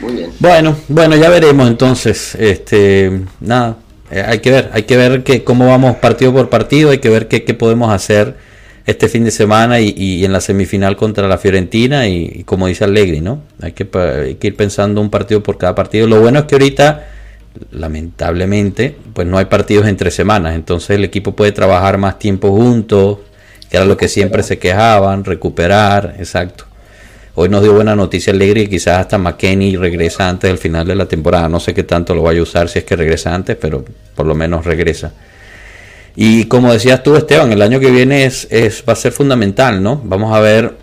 Muy bien. Bueno, bueno, ya veremos entonces. Este, nada, eh, hay que ver, hay que ver que cómo vamos partido por partido, hay que ver qué, podemos hacer este fin de semana y, en la semifinal contra la Fiorentina y, como dice Allegri, ¿no? Hay que, ir pensando un partido por cada partido. Lo bueno es que ahorita, lamentablemente, pues no hay partidos entre semanas, entonces el equipo puede trabajar más tiempo juntos, que era lo que siempre se quejaban, recuperar, exacto. Hoy nos dio buena noticia Alegre y quizás hasta McKenny regresa antes del final de la temporada. No sé qué tanto lo vaya a usar si es que regresa antes, pero por lo menos regresa. Y como decías tú, Esteban, el año que viene es, va a ser fundamental, ¿no? Vamos a ver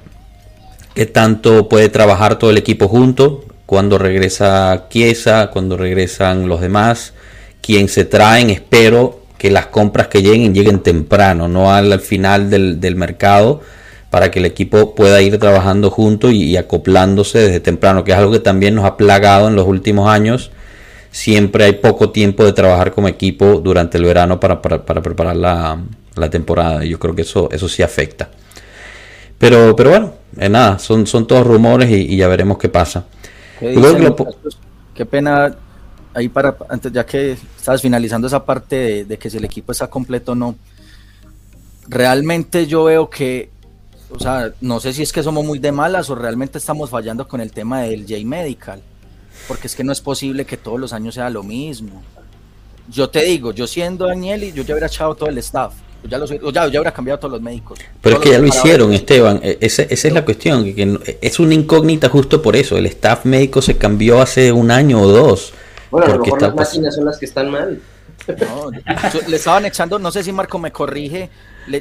qué tanto puede trabajar todo el equipo junto, cuando regresa Chiesa, cuando regresan los demás, quién se traen. Espero que las compras que lleguen lleguen temprano, no al, final del, del mercado para que el equipo pueda ir trabajando junto y, acoplándose desde temprano, que es algo que también nos ha plagado en los últimos años. Siempre hay poco tiempo de trabajar como equipo durante el verano para, preparar la, temporada. Y yo creo que eso, eso sí afecta. Pero, pero bueno, eh, nada, son, son todos rumores y, ya veremos qué pasa. ¿Qué, pena, ahí para, antes, ya que estabas finalizando esa parte de, de que si el equipo está completo o no, realmente yo veo que o sea, no sé si es que somos muy de malas o realmente estamos fallando con el tema del J-Medical, porque es que no es posible que todos los años sea lo mismo. Yo te digo, yo siendo Daniel, yo ya hubiera echado todo el staff, ya, lo, ya, ya hubiera cambiado todos los médicos. Pero es que ya lo hicieron, Esteban, e, esa, esa es la cuestión, que, es una incógnita justo por eso, el staff médico se cambió hace un año o dos. Bueno, a lo mejor las máquinas son las que están mal. No, le estaban echando, no sé si Marco me corrige,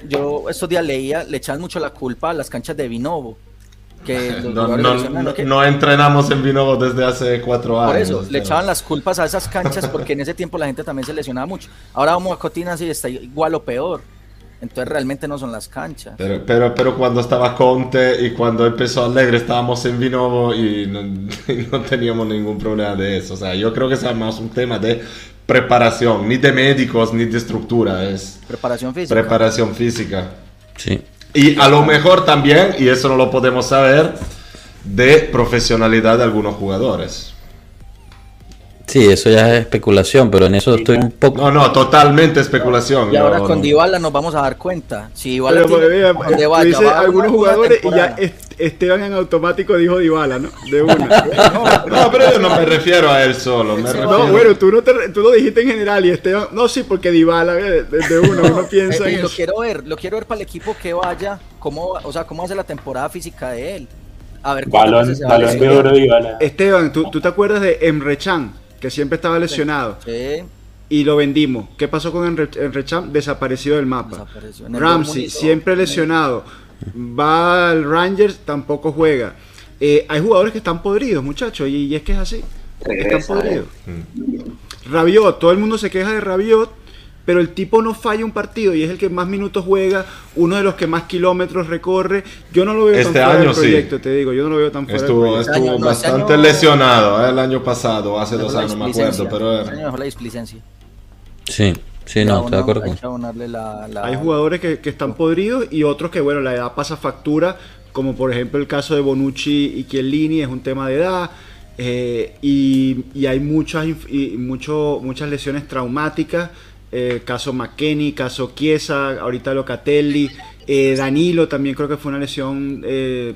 yo estos días leía, le echan mucho la culpa a las canchas de Vinovo. Que no, entrenamos en Vinovo desde hace cuatro años. Por eso, le echaban las culpas a esas canchas porque en ese tiempo la gente también se lesionaba mucho. Ahora vamos a Cotinas y está igual o peor. Entonces realmente no son las canchas. Pero, pero, pero cuando estaba Conte y cuando empezó Alegre estábamos en Vinovo y no, y no, teníamos ningún problema de eso. O sea, yo creo que es más un tema de preparación, ni de médicos ni de estructura, es preparación física. Preparación física. Sí. Y a lo mejor también, y eso no lo podemos saber, de profesionalidad de algunos jugadores. Sí, eso ya es especulación, pero en eso estoy un poco. No, no, totalmente especulación. Y ahora con Dybala nos vamos a dar cuenta. Si Dybala tiene, dice algunos jugadores y ya Esteban en automático dijo Dybala, ¿no? De una. no, pero yo no me refiero a él solo. Me No, bueno, tú, no te, tú lo dijiste en general y Esteban. No, sí, porque Dybala, de, de uno, uno piensa en Lo quiero ver, lo quiero ver para el equipo que vaya, cómo, o sea, cómo hace la temporada física de él. A ver, balón, balón de oro Dybala. Esteban, ¿tú, ¿tú te acuerdas de Emre Can? que siempre estaba lesionado. Y lo vendimos. ¿Qué pasó con Enre Champ? Desapareció del mapa. Ramsey, siempre lesionado. Va al Rangers, tampoco juega. Eh, hay jugadores que están podridos, muchachos, y, es que es así. están podridos. Mm. Rabiot, todo el mundo se queja de Rabiot, pero el tipo no falla un partido y es el que más minutos juega, uno de los que más kilómetros recorre. Yo no lo veo este tan fuera del proyecto, te digo, yo no lo veo tan fuera estuvo, del proyecto. Estuvo bastante lesionado eh, el año pasado, hace dos años, me acuerdo, pero... Este la displicencia. Sí. Sí, no, estoy de acuerdo. Hay, jugadores que, que, están podridos y otros que, bueno, la edad pasa factura, como por ejemplo el caso de Bonucci y Chiellini, es un tema de edad. Eh, y, y, hay muchas, y mucho, muchas lesiones traumáticas eh, caso McKenny, caso Chiesa, ahorita Locatelli, eh, Danilo también creo que fue una lesión eh,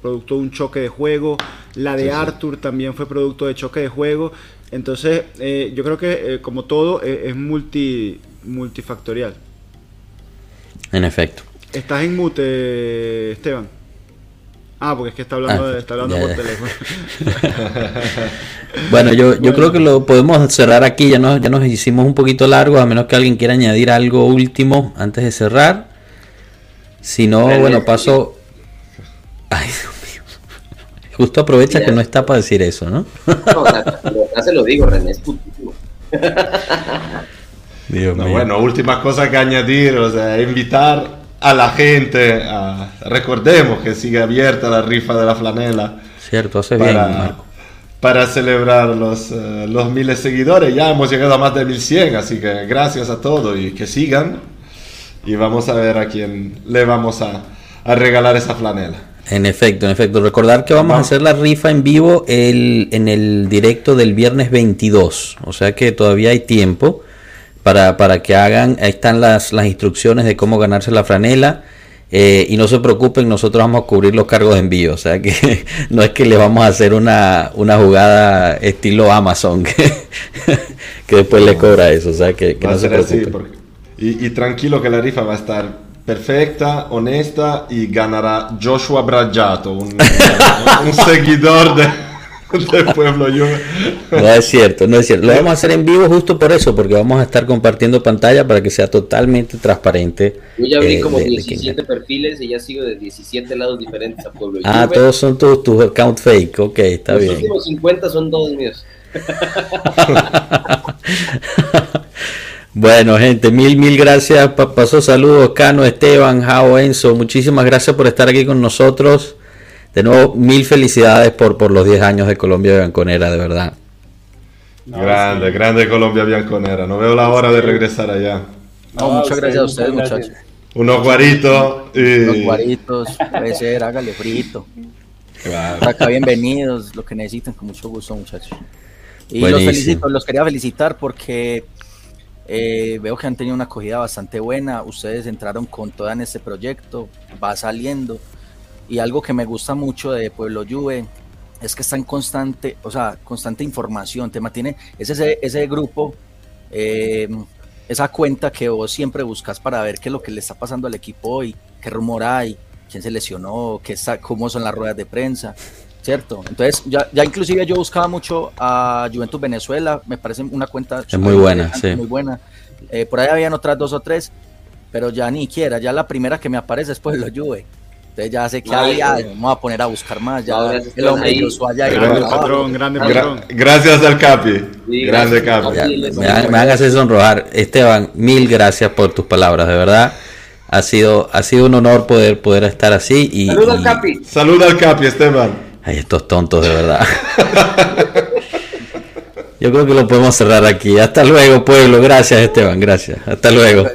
producto de un choque de juego, la de Arthur también fue producto de choque de juego, entonces yo creo que como todo es multi, multifactorial. En efecto. ¿Estás en mute, Esteban? Ah, porque es que está hablando, ah, está hablando por teléfono. bueno, yo, yo creo que lo podemos cerrar aquí. Ya nos, ya nos hicimos un poquito largo, a menos que alguien quiera añadir algo último antes de cerrar. Si no, bueno, paso. Ay, Dios mío. Justo aprovecha que no está para decir eso, ¿no? no, ya se lo digo, René, es Dios mío. Bueno, última cosa que añadir, o sea, invitar a la gente, recordemos que sigue abierta la rifa de la flanela. Cierto, hace bien, Para celebrar los, eh, los miles seguidores, ya hemos llegado a más de 1100, así que gracias a todos y que sigan. Y vamos a ver a quién le vamos a, a regalar esa flanela. En efecto, en efecto. Recordar que vamos a hacer la rifa en vivo el, en el directo del viernes 22. O sea que todavía hay tiempo para, para que hagan, ahí están las, las instrucciones de cómo ganarse la franela. Eh, y no se preocupen, nosotros vamos a cubrir los cargos de envío. O sea que no es que les vamos a hacer una, una jugada estilo Amazon que, que después le cobra eso. O sea que, no se preocupen. y, y, tranquilo que la rifa va a estar perfecta, honesta y ganará Joshua Bragiato, un, un seguidor de del pueblo. No es cierto, no es cierto. Lo vamos a hacer en vivo justo por eso, porque vamos a estar compartiendo pantalla para que sea totalmente transparente. Yo ya vi eh, como 17 perfiles y ya sigo de 17 lados diferentes a Pueblo Ah, todos son tus tu account fake, ok, está bien. Los últimos 50 son todos míos. Bueno, gente, mil, mil gracias. Pasó saludos, Cano, Esteban, Jao, Enzo. Muchísimas gracias por estar aquí con nosotros. De nuevo, mil felicidades por, por los 10 años de Colombia Bianconera, de verdad. grande, grande Colombia Bianconera. No veo la hora de regresar allá. muchas gracias a ustedes, muchachos. Unos guaritos. Unos guaritos, puede ser, hágale frito. Claro. Acá bienvenidos, lo que necesiten, con mucho gusto, muchachos. Y los felicito, los quería felicitar porque eh, veo que han tenido una acogida bastante buena. Ustedes entraron con toda en este proyecto, va saliendo. Y algo que me gusta mucho de Pueblo Juve es que está en constante, o sea, constante información. Te mantiene, es ese, ese grupo, eh, esa cuenta que vos siempre buscas para ver qué es lo que le está pasando al equipo hoy, qué rumor hay, quién se lesionó, qué está, cómo son las ruedas de prensa. ¿Cierto? Entonces, ya, ya inclusive yo buscaba mucho a Juventus Venezuela, me parece una cuenta es muy buena, sí. muy buena. Eh, por ahí habían otras dos o tres, pero ya ni quiera, ya la primera que me aparece es pues lo Juve. Entonces ya sé que había, vamos a poner a buscar más, ya el hombre allá. Grande patrón, grande patrón. gracias al Capi, grande Capi. me, van, a hacer sonrojar. Esteban, mil gracias por tus palabras, de verdad. Ha sido, ha sido un honor poder, poder estar así. Y, Saluda al Capi. Saluda al Capi, Esteban. Ay, estos tontos de verdad. Yo creo que lo podemos cerrar aquí. Hasta luego, pueblo. Gracias, Esteban. Gracias. Hasta luego.